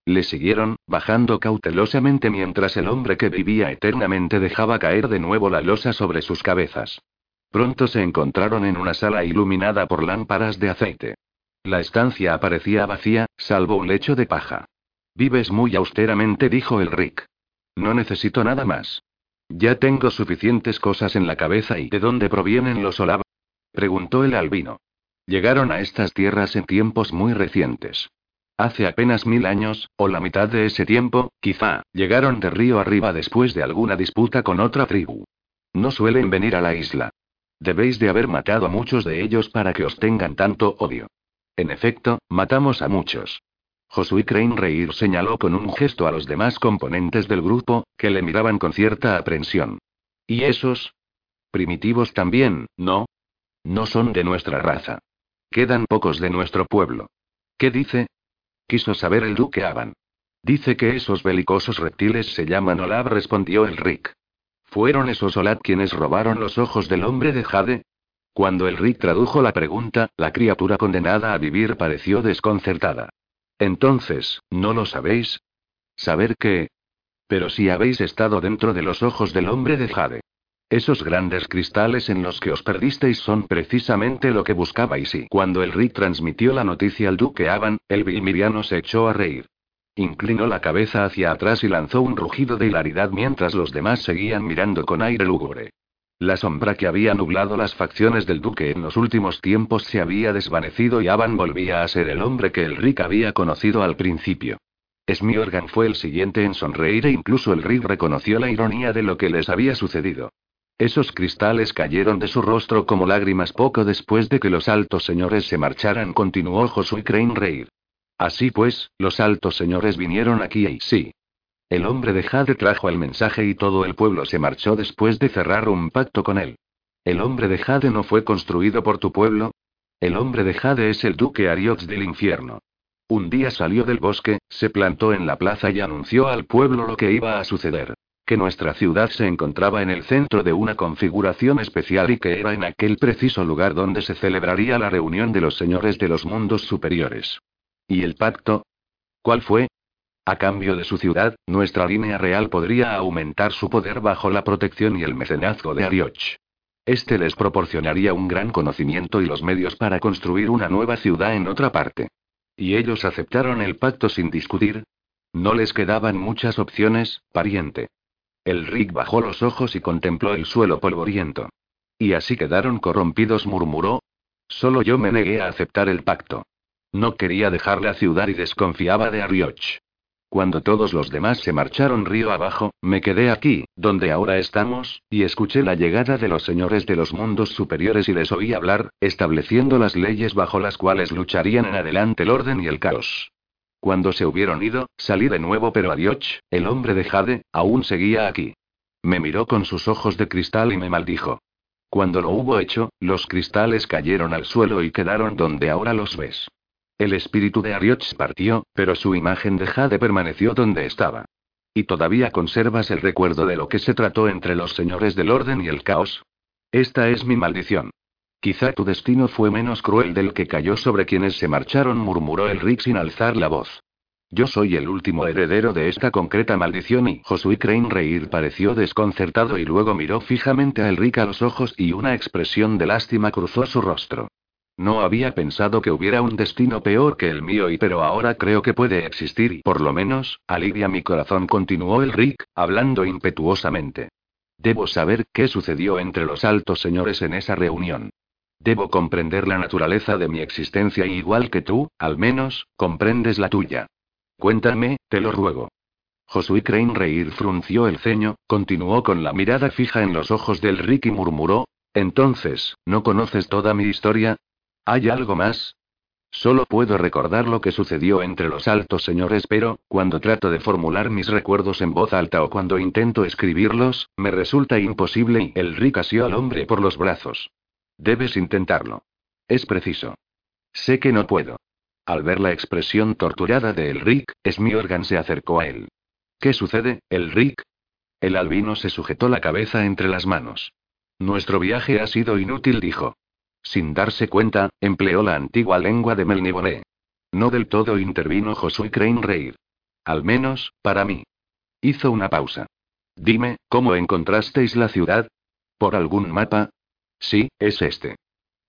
Le siguieron, bajando cautelosamente mientras el hombre que vivía eternamente dejaba caer de nuevo la losa sobre sus cabezas. Pronto se encontraron en una sala iluminada por lámparas de aceite. La estancia parecía vacía, salvo un lecho de paja. Vives muy austeramente, dijo el Rick. No necesito nada más. Ya tengo suficientes cosas en la cabeza y ¿de dónde provienen los Olav? preguntó el albino. Llegaron a estas tierras en tiempos muy recientes. Hace apenas mil años, o la mitad de ese tiempo, quizá, llegaron de río arriba después de alguna disputa con otra tribu. No suelen venir a la isla. Debéis de haber matado a muchos de ellos para que os tengan tanto odio. En efecto, matamos a muchos. Josué Crane Reir señaló con un gesto a los demás componentes del grupo, que le miraban con cierta aprensión. ¿Y esos? Primitivos también, ¿no? No son de nuestra raza. Quedan pocos de nuestro pueblo. ¿Qué dice? Quiso saber el duque Aban. Dice que esos belicosos reptiles se llaman Olab, respondió el Rick. ¿Fueron esos Olad quienes robaron los ojos del hombre de Jade? Cuando el Rick tradujo la pregunta, la criatura condenada a vivir pareció desconcertada. Entonces, ¿no lo sabéis? ¿Saber qué? Pero si habéis estado dentro de los ojos del hombre de Jade. Esos grandes cristales en los que os perdisteis son precisamente lo que buscabais y cuando el Rick transmitió la noticia al duque Avan, el Vilmiriano se echó a reír. Inclinó la cabeza hacia atrás y lanzó un rugido de hilaridad mientras los demás seguían mirando con aire lúgubre. La sombra que había nublado las facciones del duque en los últimos tiempos se había desvanecido y Avan volvía a ser el hombre que el Rick había conocido al principio. Smiorgan fue el siguiente en sonreír e incluso el Rick reconoció la ironía de lo que les había sucedido. Esos cristales cayeron de su rostro como lágrimas poco después de que los altos señores se marcharan, continuó Josué Crane Reir. Así pues, los altos señores vinieron aquí y sí. El hombre de Jade trajo el mensaje y todo el pueblo se marchó después de cerrar un pacto con él. ¿El hombre de Jade no fue construido por tu pueblo? El hombre de Jade es el duque Ariox del infierno. Un día salió del bosque, se plantó en la plaza y anunció al pueblo lo que iba a suceder. Que nuestra ciudad se encontraba en el centro de una configuración especial y que era en aquel preciso lugar donde se celebraría la reunión de los señores de los mundos superiores. ¿Y el pacto? ¿Cuál fue? A cambio de su ciudad, nuestra línea real podría aumentar su poder bajo la protección y el mecenazgo de Arioch. Este les proporcionaría un gran conocimiento y los medios para construir una nueva ciudad en otra parte. ¿Y ellos aceptaron el pacto sin discutir? No les quedaban muchas opciones, pariente. El Rick bajó los ojos y contempló el suelo polvoriento. Y así quedaron corrompidos, murmuró. Solo yo me negué a aceptar el pacto. No quería dejar la ciudad y desconfiaba de Arioch. Cuando todos los demás se marcharon río abajo, me quedé aquí, donde ahora estamos, y escuché la llegada de los señores de los mundos superiores y les oí hablar, estableciendo las leyes bajo las cuales lucharían en adelante el orden y el caos. Cuando se hubieron ido, salí de nuevo, pero Arioch, el hombre de Jade, aún seguía aquí. Me miró con sus ojos de cristal y me maldijo. Cuando lo hubo hecho, los cristales cayeron al suelo y quedaron donde ahora los ves. El espíritu de Arioch partió, pero su imagen de Jade permaneció donde estaba. ¿Y todavía conservas el recuerdo de lo que se trató entre los señores del orden y el caos? Esta es mi maldición. Quizá tu destino fue menos cruel del que cayó sobre quienes se marcharon, murmuró el Rick sin alzar la voz. Yo soy el último heredero de esta concreta maldición y Josué Crane reír pareció desconcertado y luego miró fijamente a Elric a los ojos y una expresión de lástima cruzó su rostro. No había pensado que hubiera un destino peor que el mío y pero ahora creo que puede existir y por lo menos, alivia mi corazón, continuó el Rick, hablando impetuosamente. Debo saber qué sucedió entre los altos señores en esa reunión. Debo comprender la naturaleza de mi existencia igual que tú, al menos, comprendes la tuya. Cuéntame, te lo ruego. Josué Crane reír frunció el ceño, continuó con la mirada fija en los ojos del Rick y murmuró: Entonces, ¿no conoces toda mi historia? ¿Hay algo más? Solo puedo recordar lo que sucedió entre los altos señores, pero, cuando trato de formular mis recuerdos en voz alta o cuando intento escribirlos, me resulta imposible y el Rick asió al hombre por los brazos. Debes intentarlo. Es preciso. Sé que no puedo. Al ver la expresión torturada de Elric, Smiorgan se acercó a él. ¿Qué sucede, Elric? El albino se sujetó la cabeza entre las manos. Nuestro viaje ha sido inútil, dijo. Sin darse cuenta, empleó la antigua lengua de Melniboné. No del todo intervino Josué Crane Reir. Al menos, para mí. Hizo una pausa. Dime, ¿cómo encontrasteis la ciudad? ¿Por algún mapa? Sí, es este.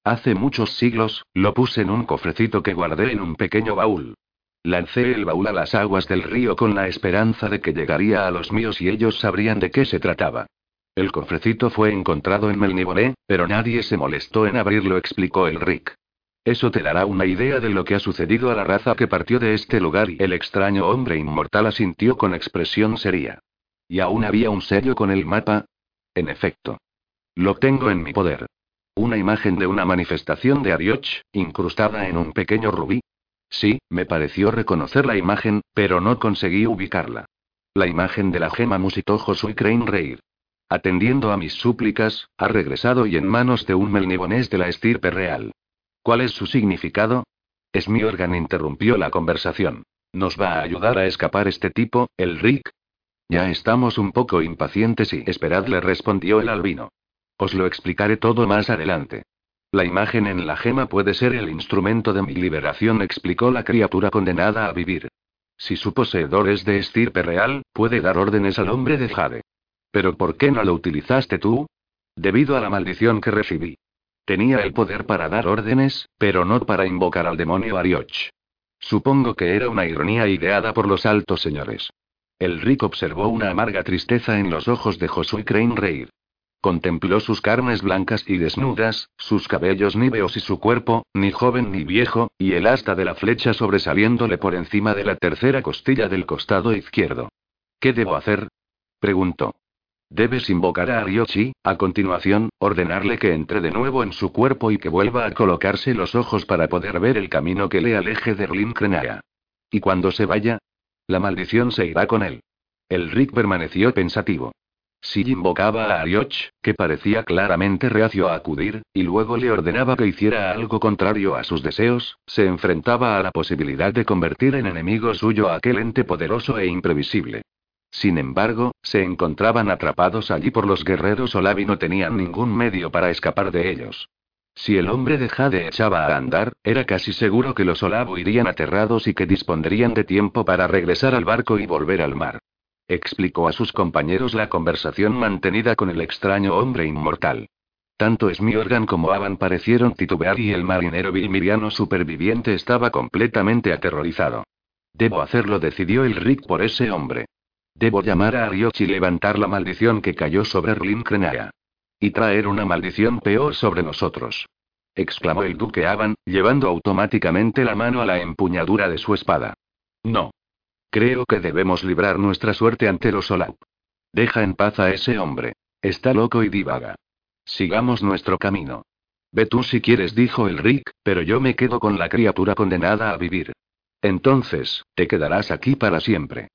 Hace muchos siglos, lo puse en un cofrecito que guardé en un pequeño baúl. Lancé el baúl a las aguas del río con la esperanza de que llegaría a los míos y ellos sabrían de qué se trataba. El cofrecito fue encontrado en Melniboné, pero nadie se molestó en abrirlo, explicó el Rick. Eso te dará una idea de lo que ha sucedido a la raza que partió de este lugar y el extraño hombre inmortal asintió con expresión seria. ¿Y aún había un sello con el mapa? En efecto. Lo tengo en mi poder. Una imagen de una manifestación de Arioch, incrustada en un pequeño rubí. Sí, me pareció reconocer la imagen, pero no conseguí ubicarla. La imagen de la gema musitó Josué Crane Reir. Atendiendo a mis súplicas, ha regresado y en manos de un melnibonés de la estirpe real. ¿Cuál es su significado? Smiorgan interrumpió la conversación. ¿Nos va a ayudar a escapar este tipo, el Rick? Ya estamos un poco impacientes y esperad, le respondió el albino. Os lo explicaré todo más adelante. La imagen en la gema puede ser el instrumento de mi liberación, explicó la criatura condenada a vivir. Si su poseedor es de estirpe real, puede dar órdenes al hombre de Jade. ¿Pero por qué no lo utilizaste tú? Debido a la maldición que recibí. Tenía el poder para dar órdenes, pero no para invocar al demonio Arioch. Supongo que era una ironía ideada por los altos señores. El rico observó una amarga tristeza en los ojos de Josué Crane Reir. Contempló sus carnes blancas y desnudas, sus cabellos níveos y su cuerpo, ni joven ni viejo, y el asta de la flecha sobresaliéndole por encima de la tercera costilla del costado izquierdo. ¿Qué debo hacer? preguntó. Debes invocar a Ariochi, a continuación, ordenarle que entre de nuevo en su cuerpo y que vuelva a colocarse los ojos para poder ver el camino que le aleje de Krenaya. ¿Y cuando se vaya? La maldición se irá con él. El Rick permaneció pensativo. Si invocaba a Arioch, que parecía claramente reacio a acudir, y luego le ordenaba que hiciera algo contrario a sus deseos, se enfrentaba a la posibilidad de convertir en enemigo suyo a aquel ente poderoso e imprevisible. Sin embargo, se encontraban atrapados allí por los guerreros Olav y no tenían ningún medio para escapar de ellos. Si el hombre de Jade echaba a andar, era casi seguro que los Olav irían aterrados y que dispondrían de tiempo para regresar al barco y volver al mar explicó a sus compañeros la conversación mantenida con el extraño hombre inmortal. Tanto Smiorgan como Avan parecieron titubear y el marinero vilmiriano superviviente estaba completamente aterrorizado. Debo hacerlo, decidió el Rick por ese hombre. Debo llamar a Arioch y levantar la maldición que cayó sobre Krenaya. Y traer una maldición peor sobre nosotros. exclamó el duque Avan, llevando automáticamente la mano a la empuñadura de su espada. No. Creo que debemos librar nuestra suerte ante los Olap. Deja en paz a ese hombre. Está loco y divaga. Sigamos nuestro camino. Ve tú si quieres, dijo el Rick, pero yo me quedo con la criatura condenada a vivir. Entonces, te quedarás aquí para siempre.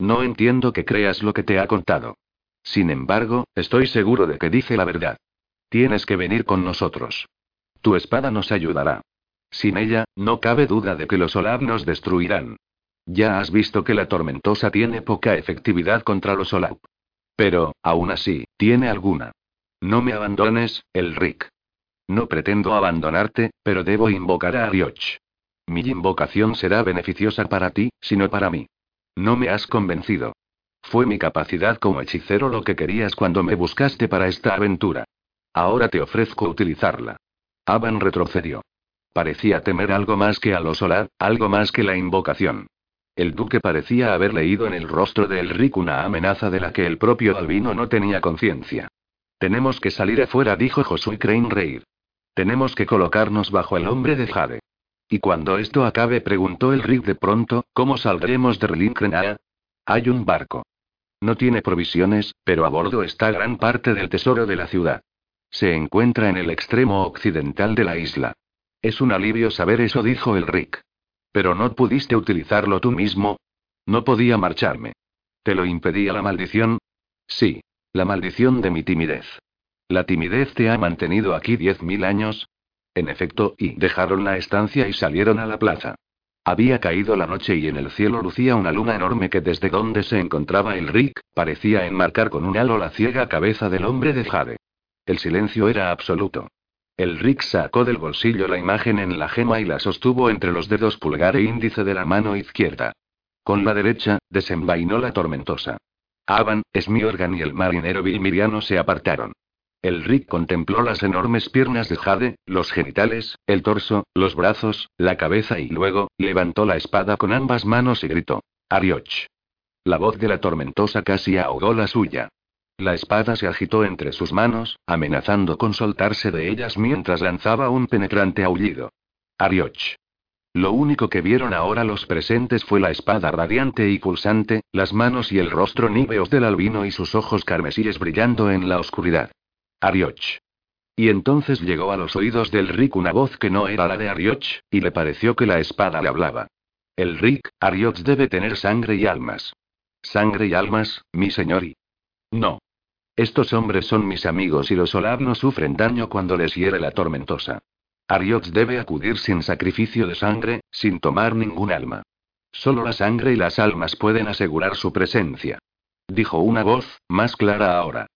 No entiendo que creas lo que te ha contado. Sin embargo, estoy seguro de que dice la verdad. Tienes que venir con nosotros. Tu espada nos ayudará. Sin ella, no cabe duda de que los Olaf nos destruirán. Ya has visto que la tormentosa tiene poca efectividad contra los Olap. Pero, aún así, tiene alguna. No me abandones, Elric. No pretendo abandonarte, pero debo invocar a Arioch. Mi invocación será beneficiosa para ti, sino para mí. No me has convencido. Fue mi capacidad como hechicero lo que querías cuando me buscaste para esta aventura. Ahora te ofrezco utilizarla. Aban retrocedió. Parecía temer algo más que a los Olad, algo más que la invocación. El duque parecía haber leído en el rostro de Elric una amenaza de la que el propio Albino no tenía conciencia. Tenemos que salir afuera, dijo Josué Crane Reir. Tenemos que colocarnos bajo el hombre de Jade. Y cuando esto acabe, preguntó el Rick de pronto, ¿cómo saldremos de Relincrenaa? Hay un barco. No tiene provisiones, pero a bordo está gran parte del tesoro de la ciudad. Se encuentra en el extremo occidental de la isla. Es un alivio saber eso, dijo el Rick. Pero no pudiste utilizarlo tú mismo. No podía marcharme. ¿Te lo impedía la maldición? Sí. La maldición de mi timidez. ¿La timidez te ha mantenido aquí diez mil años? En efecto, y dejaron la estancia y salieron a la plaza. Había caído la noche y en el cielo lucía una luna enorme que desde donde se encontraba el Rick, parecía enmarcar con un halo la ciega cabeza del hombre de Jade. El silencio era absoluto. El Rick sacó del bolsillo la imagen en la gema y la sostuvo entre los dedos pulgar e índice de la mano izquierda. Con la derecha, desenvainó la tormentosa. Avan, Smiorgan y el marinero Vilmiriano se apartaron. El Rick contempló las enormes piernas de Jade, los genitales, el torso, los brazos, la cabeza y luego, levantó la espada con ambas manos y gritó: Arioch. La voz de la tormentosa casi ahogó la suya. La espada se agitó entre sus manos, amenazando con soltarse de ellas mientras lanzaba un penetrante aullido. Arioch. Lo único que vieron ahora los presentes fue la espada radiante y pulsante, las manos y el rostro níveos del albino y sus ojos carmesíes brillando en la oscuridad. Arioch. Y entonces llegó a los oídos del Rick una voz que no era la de Arioch, y le pareció que la espada le hablaba. El Rick, Arioch debe tener sangre y almas. Sangre y almas, mi señor y. No. Estos hombres son mis amigos y los Olab no sufren daño cuando les hiere la tormentosa. Ariox debe acudir sin sacrificio de sangre, sin tomar ningún alma. Solo la sangre y las almas pueden asegurar su presencia. Dijo una voz, más clara ahora.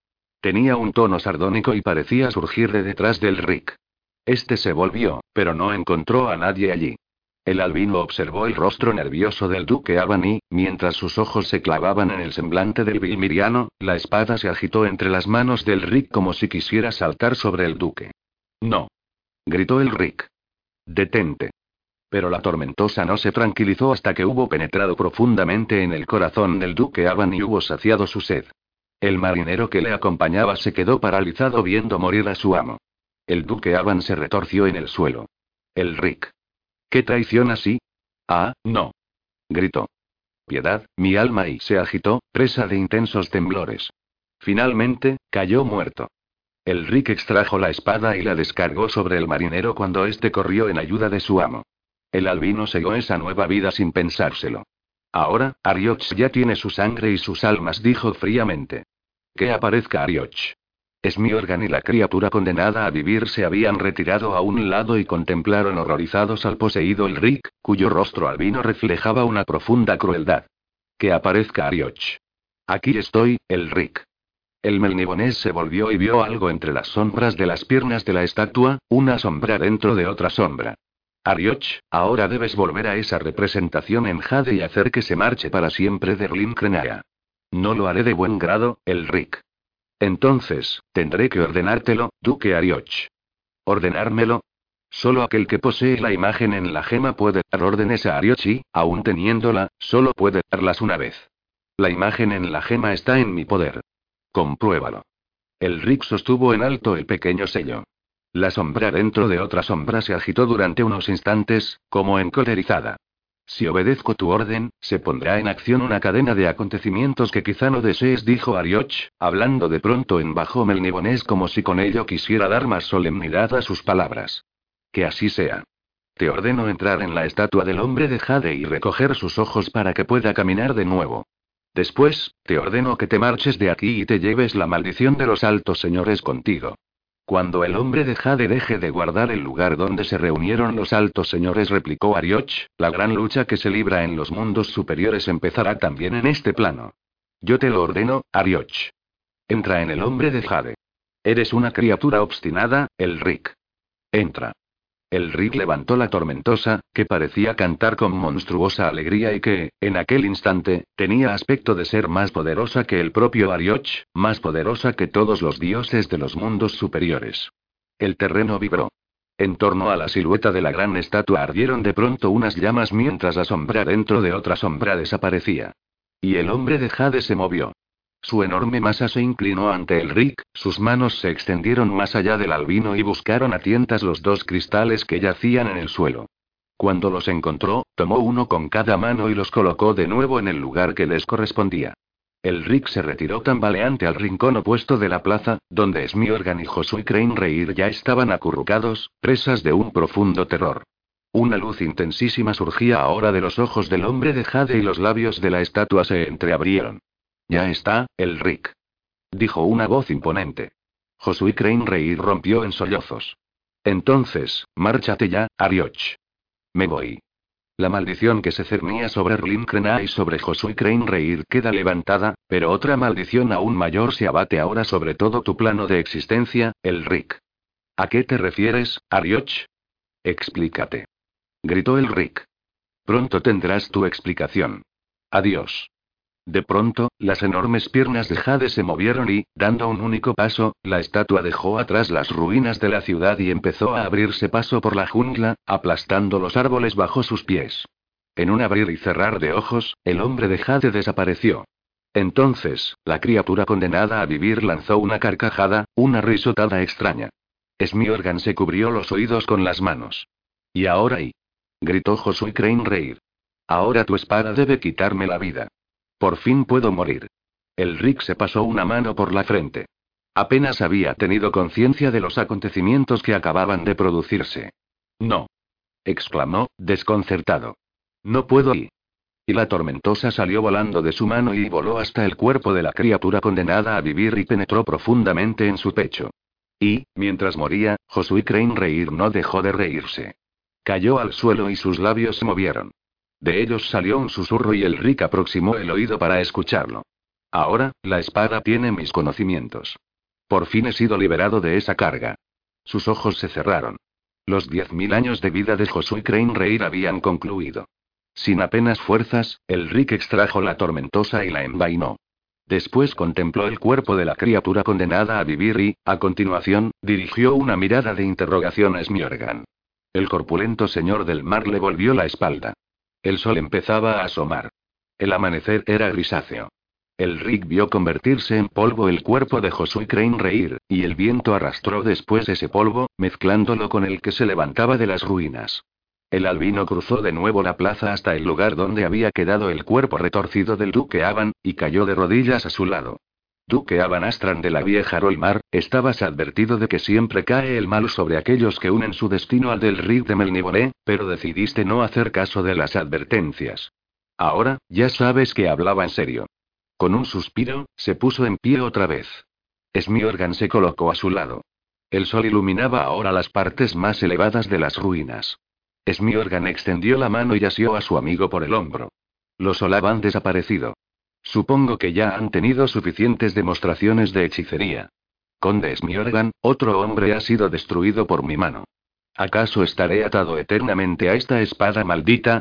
Tenía un tono sardónico y parecía surgir de detrás del Rick. Este se volvió, pero no encontró a nadie allí. El albino observó el rostro nervioso del duque Albany, mientras sus ojos se clavaban en el semblante del vilmiriano, la espada se agitó entre las manos del Rick como si quisiera saltar sobre el duque. No. gritó el Rick. Detente. Pero la tormentosa no se tranquilizó hasta que hubo penetrado profundamente en el corazón del duque Albany y hubo saciado su sed. El marinero que le acompañaba se quedó paralizado viendo morir a su amo. El duque Aban se retorció en el suelo. El Rick. ¿Qué traición así? Ah, no. Gritó. Piedad, mi alma y se agitó, presa de intensos temblores. Finalmente, cayó muerto. El Rick extrajo la espada y la descargó sobre el marinero cuando éste corrió en ayuda de su amo. El albino segó esa nueva vida sin pensárselo. Ahora, Arioch ya tiene su sangre y sus almas, dijo fríamente. Que aparezca Arioch. Smiorgan y la criatura condenada a vivir se habían retirado a un lado y contemplaron horrorizados al poseído el Rick, cuyo rostro albino reflejaba una profunda crueldad. Que aparezca Arioch. Aquí estoy, el Rick. El melnibonés se volvió y vio algo entre las sombras de las piernas de la estatua, una sombra dentro de otra sombra. Arioch, ahora debes volver a esa representación en Jade y hacer que se marche para siempre de Rlinkrenaya. No lo haré de buen grado, el Rick. Entonces, tendré que ordenártelo, Duque Arioch. ¿Ordenármelo? Solo aquel que posee la imagen en la gema puede dar órdenes a Arioch y, aún teniéndola, solo puede darlas una vez. La imagen en la gema está en mi poder. Compruébalo. El Rick sostuvo en alto el pequeño sello. La sombra dentro de otra sombra se agitó durante unos instantes, como encolerizada. Si obedezco tu orden, se pondrá en acción una cadena de acontecimientos que quizá no desees, dijo Arioch, hablando de pronto en bajo melnibonés como si con ello quisiera dar más solemnidad a sus palabras. Que así sea. Te ordeno entrar en la estatua del hombre de Jade y recoger sus ojos para que pueda caminar de nuevo. Después, te ordeno que te marches de aquí y te lleves la maldición de los altos señores contigo. Cuando el hombre de Jade deje de guardar el lugar donde se reunieron los altos señores, replicó Arioch, la gran lucha que se libra en los mundos superiores empezará también en este plano. Yo te lo ordeno, Arioch. Entra en el hombre de Jade. Eres una criatura obstinada, el Rick. Entra. El Rick levantó la tormentosa, que parecía cantar con monstruosa alegría y que, en aquel instante, tenía aspecto de ser más poderosa que el propio Arioch, más poderosa que todos los dioses de los mundos superiores. El terreno vibró. En torno a la silueta de la gran estatua ardieron de pronto unas llamas mientras la sombra dentro de otra sombra desaparecía. Y el hombre de Jade se movió. Su enorme masa se inclinó ante el Rick, sus manos se extendieron más allá del albino y buscaron a tientas los dos cristales que yacían en el suelo. Cuando los encontró, tomó uno con cada mano y los colocó de nuevo en el lugar que les correspondía. El Rick se retiró tambaleante al rincón opuesto de la plaza, donde Smiorgan y Josué Crane Reir ya estaban acurrucados, presas de un profundo terror. Una luz intensísima surgía ahora de los ojos del hombre de Jade y los labios de la estatua se entreabrieron. Ya está, el Rick. Dijo una voz imponente. Josué Crane Reir rompió en sollozos. Entonces, márchate ya, Arioch. Me voy. La maldición que se cernía sobre Rlin y sobre Josué Crane Reir queda levantada, pero otra maldición aún mayor se abate ahora sobre todo tu plano de existencia, el Rick. ¿A qué te refieres, Arioch? Explícate. Gritó el Rick. Pronto tendrás tu explicación. Adiós. De pronto, las enormes piernas de Jade se movieron y, dando un único paso, la estatua dejó atrás las ruinas de la ciudad y empezó a abrirse paso por la jungla, aplastando los árboles bajo sus pies. En un abrir y cerrar de ojos, el hombre de Jade desapareció. Entonces, la criatura condenada a vivir lanzó una carcajada, una risotada extraña. Smiorgan se cubrió los oídos con las manos. Y ahora y. gritó Josué Crane Reir. Ahora tu espada debe quitarme la vida. Por fin puedo morir. El Rick se pasó una mano por la frente. Apenas había tenido conciencia de los acontecimientos que acababan de producirse. No. exclamó, desconcertado. No puedo ir. Y la tormentosa salió volando de su mano y voló hasta el cuerpo de la criatura condenada a vivir y penetró profundamente en su pecho. Y, mientras moría, Josué Crane reír no dejó de reírse. Cayó al suelo y sus labios se movieron. De ellos salió un susurro y el Rick aproximó el oído para escucharlo. Ahora, la espada tiene mis conocimientos. Por fin he sido liberado de esa carga. Sus ojos se cerraron. Los diez mil años de vida de Josué Crane Reir habían concluido. Sin apenas fuerzas, el Rick extrajo la tormentosa y la envainó. Después contempló el cuerpo de la criatura condenada a vivir y, a continuación, dirigió una mirada de interrogación a Smiorgan. El corpulento señor del mar le volvió la espalda. El sol empezaba a asomar. El amanecer era grisáceo. El Rick vio convertirse en polvo el cuerpo de Josué Crane Reir, y el viento arrastró después ese polvo, mezclándolo con el que se levantaba de las ruinas. El albino cruzó de nuevo la plaza hasta el lugar donde había quedado el cuerpo retorcido del duque Aban, y cayó de rodillas a su lado. Duque Abanastran de la vieja Rolmar, estabas advertido de que siempre cae el mal sobre aquellos que unen su destino al del Rig de Melniboré, pero decidiste no hacer caso de las advertencias. Ahora, ya sabes que hablaba en serio. Con un suspiro, se puso en pie otra vez. Smiorgan se colocó a su lado. El sol iluminaba ahora las partes más elevadas de las ruinas. Smiorgan extendió la mano y asió a su amigo por el hombro. Los han desaparecido. Supongo que ya han tenido suficientes demostraciones de hechicería. Conde Smiorgan, otro hombre ha sido destruido por mi mano. ¿Acaso estaré atado eternamente a esta espada maldita?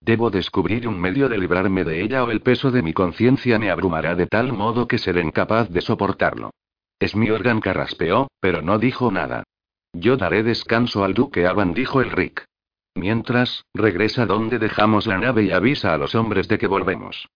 Debo descubrir un medio de librarme de ella o el peso de mi conciencia me abrumará de tal modo que seré incapaz de soportarlo. Smiorgan carraspeó, pero no dijo nada. Yo daré descanso al duque Aban, dijo el Rick. Mientras, regresa donde dejamos la nave y avisa a los hombres de que volvemos.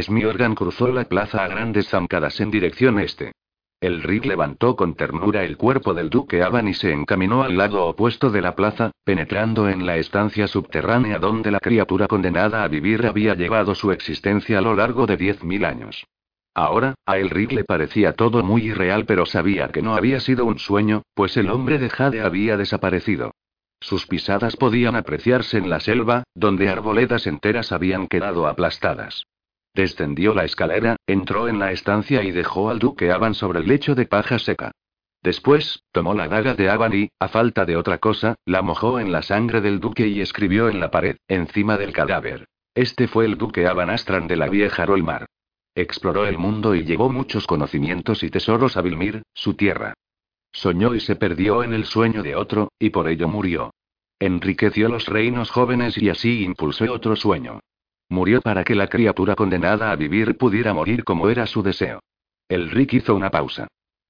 Smiorgan cruzó la plaza a grandes zancadas en dirección este. El Rick levantó con ternura el cuerpo del duque Aban y se encaminó al lado opuesto de la plaza, penetrando en la estancia subterránea donde la criatura condenada a vivir había llevado su existencia a lo largo de diez mil años. Ahora, a el Rick le parecía todo muy irreal, pero sabía que no había sido un sueño, pues el hombre de Jade había desaparecido. Sus pisadas podían apreciarse en la selva, donde arboledas enteras habían quedado aplastadas. Descendió la escalera, entró en la estancia y dejó al duque Aban sobre el lecho de paja seca. Después, tomó la daga de Avan y, a falta de otra cosa, la mojó en la sangre del duque y escribió en la pared, encima del cadáver. Este fue el duque Abanastran de la vieja Rolmar. Exploró el mundo y llevó muchos conocimientos y tesoros a Vilmir, su tierra. Soñó y se perdió en el sueño de otro, y por ello murió. Enriqueció los reinos jóvenes y así impulsó otro sueño. Murió para que la criatura condenada a vivir pudiera morir como era su deseo. El Rick hizo una pausa.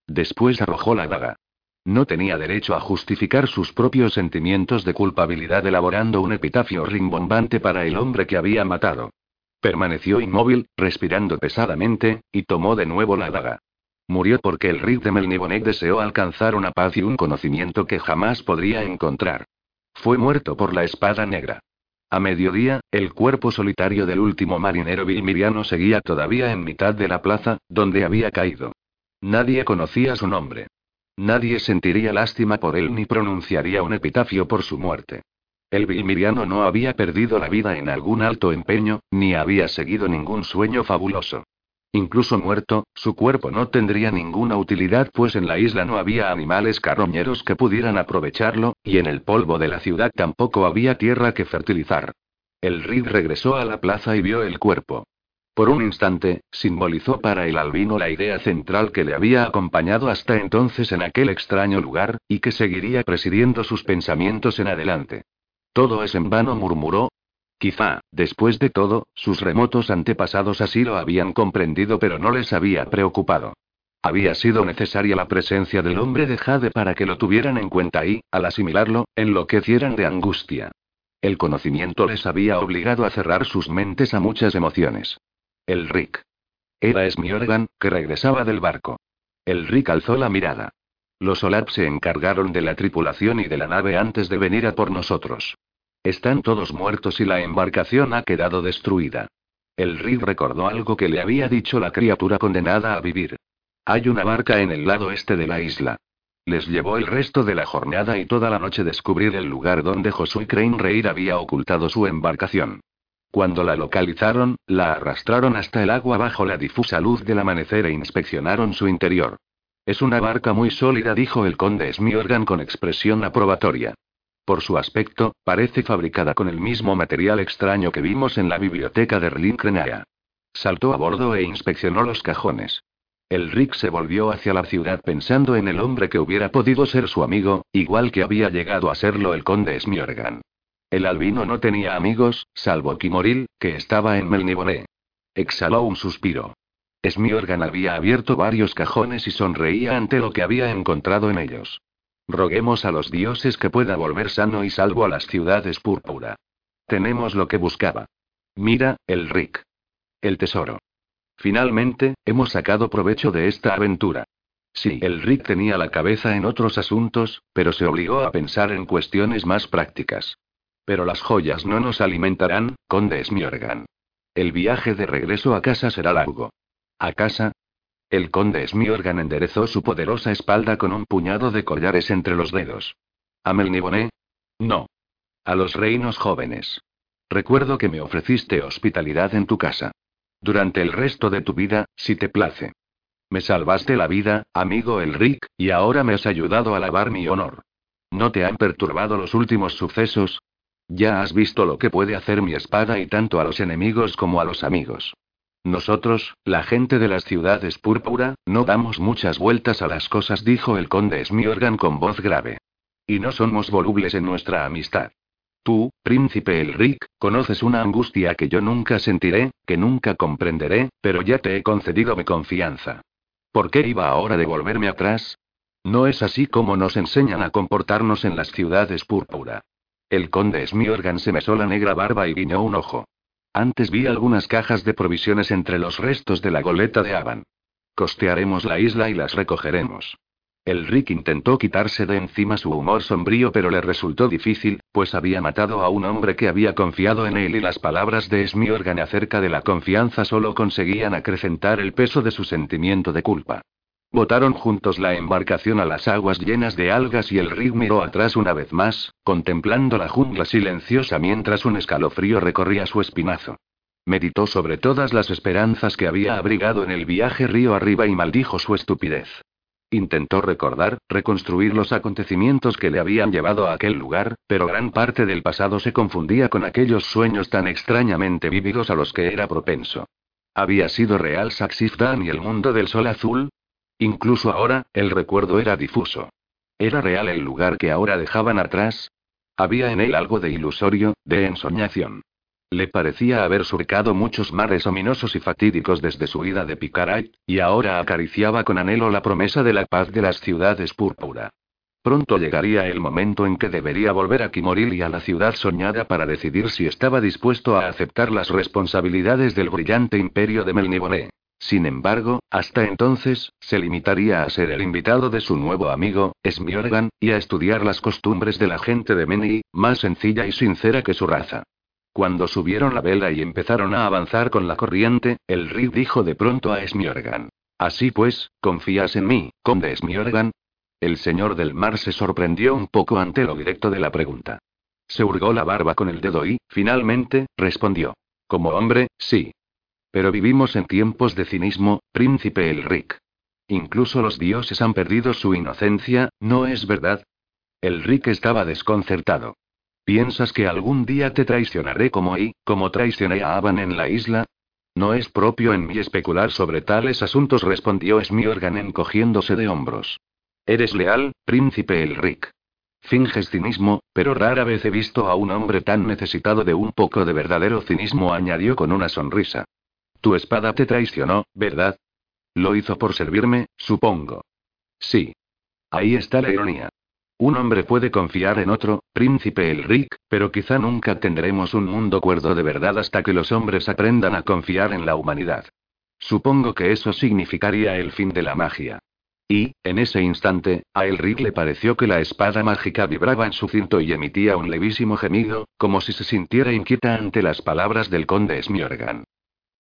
Después arrojó la daga. No tenía derecho a justificar sus propios sentimientos de culpabilidad elaborando un epitafio rimbombante para el hombre que había matado. Permaneció inmóvil, respirando pesadamente, y tomó de nuevo la daga. Murió porque el Rick de Melnibonek deseó alcanzar una paz y un conocimiento que jamás podría encontrar. Fue muerto por la espada negra. A mediodía, el cuerpo solitario del último marinero vilmiriano seguía todavía en mitad de la plaza, donde había caído. Nadie conocía su nombre. Nadie sentiría lástima por él ni pronunciaría un epitafio por su muerte. El Vilmiriano no había perdido la vida en algún alto empeño, ni había seguido ningún sueño fabuloso. Incluso muerto, su cuerpo no tendría ninguna utilidad pues en la isla no había animales carroñeros que pudieran aprovecharlo, y en el polvo de la ciudad tampoco había tierra que fertilizar. El Rig regresó a la plaza y vio el cuerpo. Por un instante, simbolizó para el albino la idea central que le había acompañado hasta entonces en aquel extraño lugar, y que seguiría presidiendo sus pensamientos en adelante. Todo es en vano, murmuró. Quizá, después de todo, sus remotos antepasados así lo habían comprendido, pero no les había preocupado. Había sido necesaria la presencia del hombre de Jade para que lo tuvieran en cuenta y, al asimilarlo, enloquecieran de angustia. El conocimiento les había obligado a cerrar sus mentes a muchas emociones. El Rick. Era Smiorgan, que regresaba del barco. El Rick alzó la mirada. Los Olap se encargaron de la tripulación y de la nave antes de venir a por nosotros. Están todos muertos y la embarcación ha quedado destruida. El Rick recordó algo que le había dicho la criatura condenada a vivir. Hay una barca en el lado este de la isla. Les llevó el resto de la jornada y toda la noche descubrir el lugar donde Josué Crane Reir había ocultado su embarcación. Cuando la localizaron, la arrastraron hasta el agua bajo la difusa luz del amanecer e inspeccionaron su interior. Es una barca muy sólida, dijo el conde Smiorgan con expresión aprobatoria. Por su aspecto, parece fabricada con el mismo material extraño que vimos en la biblioteca de Rlinkrenaya. Saltó a bordo e inspeccionó los cajones. El Rick se volvió hacia la ciudad pensando en el hombre que hubiera podido ser su amigo, igual que había llegado a serlo el conde Smiorgan. El albino no tenía amigos, salvo Kimoril, que estaba en Melniboné. Exhaló un suspiro. Smiorgan había abierto varios cajones y sonreía ante lo que había encontrado en ellos. Roguemos a los dioses que pueda volver sano y salvo a las ciudades púrpura. Tenemos lo que buscaba. Mira, el Rick. El tesoro. Finalmente, hemos sacado provecho de esta aventura. Sí, el Rick tenía la cabeza en otros asuntos, pero se obligó a pensar en cuestiones más prácticas. Pero las joyas no nos alimentarán, conde Smiorgan. El viaje de regreso a casa será largo. ¿A casa? El conde Smiorgan enderezó su poderosa espalda con un puñado de collares entre los dedos. ¿A Melniboné? No. A los reinos jóvenes. Recuerdo que me ofreciste hospitalidad en tu casa. Durante el resto de tu vida, si te place. Me salvaste la vida, amigo Elric, y ahora me has ayudado a lavar mi honor. ¿No te han perturbado los últimos sucesos? Ya has visto lo que puede hacer mi espada y tanto a los enemigos como a los amigos. Nosotros, la gente de las ciudades púrpura, no damos muchas vueltas a las cosas, dijo el conde Smiorgan con voz grave. Y no somos volubles en nuestra amistad. Tú, príncipe Elric, conoces una angustia que yo nunca sentiré, que nunca comprenderé, pero ya te he concedido mi confianza. ¿Por qué iba ahora de volverme atrás? No es así como nos enseñan a comportarnos en las ciudades púrpura. El conde Smiorgan se mesó la negra barba y guiñó un ojo. Antes vi algunas cajas de provisiones entre los restos de la goleta de Avan. Costearemos la isla y las recogeremos. El Rick intentó quitarse de encima su humor sombrío, pero le resultó difícil, pues había matado a un hombre que había confiado en él y las palabras de Smiorgan acerca de la confianza solo conseguían acrecentar el peso de su sentimiento de culpa. Botaron juntos la embarcación a las aguas llenas de algas y el rig miró atrás una vez más, contemplando la jungla silenciosa mientras un escalofrío recorría su espinazo. Meditó sobre todas las esperanzas que había abrigado en el viaje río arriba y maldijo su estupidez. Intentó recordar, reconstruir los acontecimientos que le habían llevado a aquel lugar, pero gran parte del pasado se confundía con aquellos sueños tan extrañamente vívidos a los que era propenso. ¿Había sido real Saxifdan y el mundo del sol azul? Incluso ahora, el recuerdo era difuso. ¿Era real el lugar que ahora dejaban atrás? Había en él algo de ilusorio, de ensoñación. Le parecía haber surcado muchos mares ominosos y fatídicos desde su ida de Picaray, y ahora acariciaba con anhelo la promesa de la paz de las ciudades púrpura. Pronto llegaría el momento en que debería volver a Kimoril y a la ciudad soñada para decidir si estaba dispuesto a aceptar las responsabilidades del brillante imperio de Melniboné. Sin embargo, hasta entonces, se limitaría a ser el invitado de su nuevo amigo, Smjorgan, y a estudiar las costumbres de la gente de Meni, más sencilla y sincera que su raza. Cuando subieron la vela y empezaron a avanzar con la corriente, el Rig dijo de pronto a Smjorgan. Así pues, ¿confías en mí, conde Smjorgan? El señor del mar se sorprendió un poco ante lo directo de la pregunta. Se hurgó la barba con el dedo y, finalmente, respondió. Como hombre, sí. Pero vivimos en tiempos de cinismo, príncipe Elric. Incluso los dioses han perdido su inocencia, ¿no es verdad? Elric estaba desconcertado. ¿Piensas que algún día te traicionaré como I, como traicioné a Aban en la isla? No es propio en mí especular sobre tales asuntos, respondió Smjorgan encogiéndose de hombros. Eres leal, príncipe Elric. Finges cinismo, pero rara vez he visto a un hombre tan necesitado de un poco de verdadero cinismo, añadió con una sonrisa. Tu espada te traicionó, ¿verdad? Lo hizo por servirme, supongo. Sí. Ahí está la ironía. Un hombre puede confiar en otro, príncipe Elric, pero quizá nunca tendremos un mundo cuerdo de verdad hasta que los hombres aprendan a confiar en la humanidad. Supongo que eso significaría el fin de la magia. Y, en ese instante, a Elric le pareció que la espada mágica vibraba en su cinto y emitía un levísimo gemido, como si se sintiera inquieta ante las palabras del conde Smjorgan.